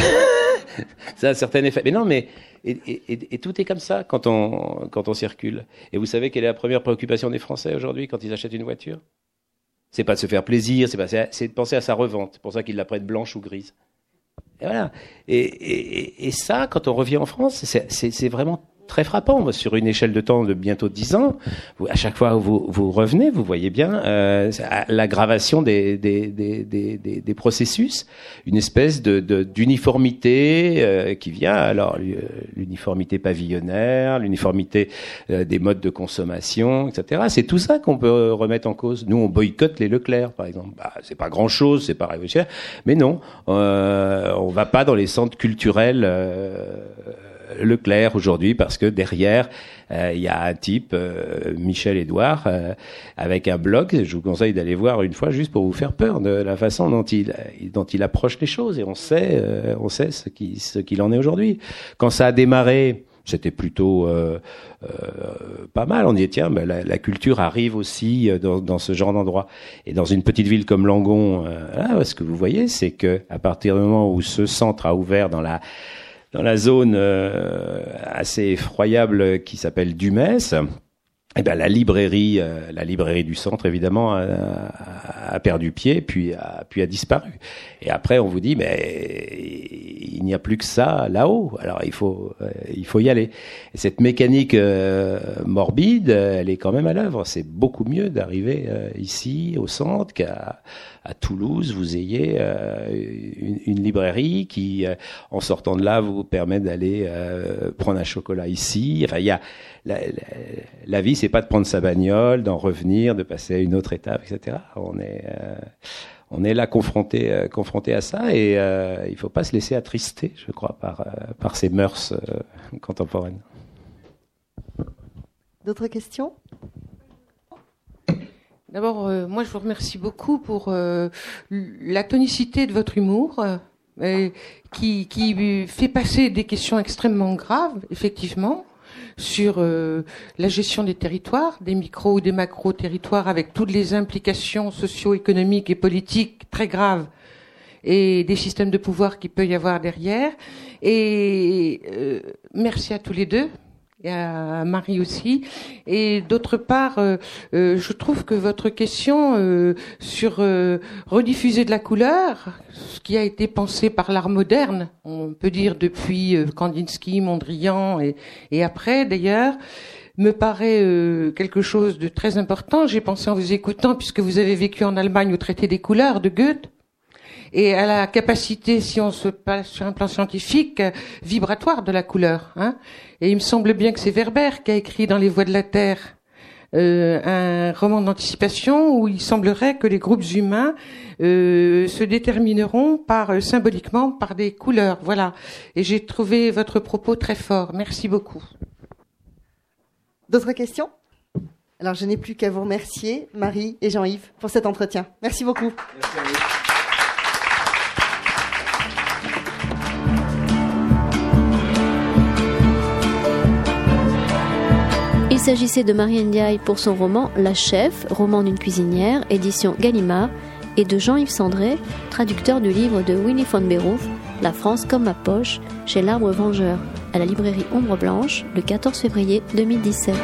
ça a un certain effet. Mais non, mais et, et, et, tout est comme ça quand on quand on circule. Et vous savez quelle est la première préoccupation des Français aujourd'hui quand ils achètent une voiture? C'est pas de se faire plaisir, c'est pas c'est de penser à sa revente. C'est pour ça qu'ils la prêtent blanche ou grise. Et voilà. Et, et, ça, quand on revient en France, c'est vraiment très frappant. Sur une échelle de temps de bientôt dix ans, à chaque fois que vous, vous revenez, vous voyez bien euh, l'aggravation des, des, des, des, des processus, une espèce de d'uniformité euh, qui vient. Alors l'uniformité pavillonnaire, l'uniformité euh, des modes de consommation, etc. C'est tout ça qu'on peut remettre en cause. Nous, on boycotte les Leclerc, par exemple. Bah, c'est pas grand chose, c'est pas révolutionnaire, mais non, euh, on va pas dans les centres culturels euh, Leclerc aujourd'hui parce que derrière euh, il y a un type euh, Michel Edouard euh, avec un blog. Je vous conseille d'aller voir une fois juste pour vous faire peur de la façon dont il dont il approche les choses et on sait on sait ce qui ce qu'il en est aujourd'hui. Quand ça a démarré c'était plutôt euh, euh, pas mal. On dit tiens, ben, la, la, culture arrive aussi dans, dans ce genre d'endroit. Et dans une petite ville comme Langon, euh, ce que vous voyez, c'est que à partir du moment où ce centre a ouvert dans la dans la zone euh, assez effroyable qui s'appelle Dumès, eh ben, la librairie, euh, la librairie du centre, évidemment, a, perdu pied, puis a, puis a disparu. Et après, on vous dit, mais il n'y a plus que ça là-haut. Alors, il faut, euh, il faut y aller. Et cette mécanique morbide, elle est quand même à l'œuvre. C'est beaucoup mieux d'arriver ici, au centre, qu'à à Toulouse, vous ayez euh, une, librairie qui, euh, en sortant de là, vous permet d'aller euh, prendre un chocolat ici. Enfin, il y a la, la, la vie, c'est pas de prendre sa bagnole, d'en revenir, de passer à une autre étape, etc. On est on est là confronté confronté à ça et il faut pas se laisser attrister, je crois, par par ces mœurs contemporaines. D'autres questions? D'abord, euh, moi, je vous remercie beaucoup pour euh, la tonicité de votre humour, euh, qui, qui, fait passer des questions extrêmement graves, effectivement, sur la gestion des territoires, des micro ou des macro territoires, avec toutes les implications socio-économiques et politiques très graves et des systèmes de pouvoir qu'il peut y avoir derrière. Et merci à tous les deux à Marie aussi. Et d'autre part, euh, euh, je trouve que votre question euh, sur rediffuser de la couleur, ce qui a été pensé par l'art moderne, on peut dire depuis Kandinsky, Mondrian et, et après d'ailleurs, me paraît quelque chose de très important. J'ai pensé en vous écoutant, puisque vous avez vécu en Allemagne au traité des couleurs de Goethe, et à la capacité, si on se passe sur un plan scientifique, vibratoire de la couleur. Hein. Et il me semble bien que c'est Werber qui a écrit dans Les Voies de la Terre euh, un roman d'anticipation où il semblerait que les groupes humains euh, se détermineront par euh, symboliquement par des couleurs. Voilà. Et j'ai trouvé votre propos très fort. Merci beaucoup. D'autres questions? Alors je n'ai plus qu'à vous remercier, Marie et Jean-Yves, pour cet entretien. Merci beaucoup. Il s'agissait de Marianne Diaye pour son roman La Chef, roman d'une cuisinière, édition Gallimard, et de Jean-Yves Sandré, traducteur du livre de Winnie von Beroof, La France comme ma poche, chez l'Arbre Vengeur, à la librairie Ombre Blanche, le 14 février 2017.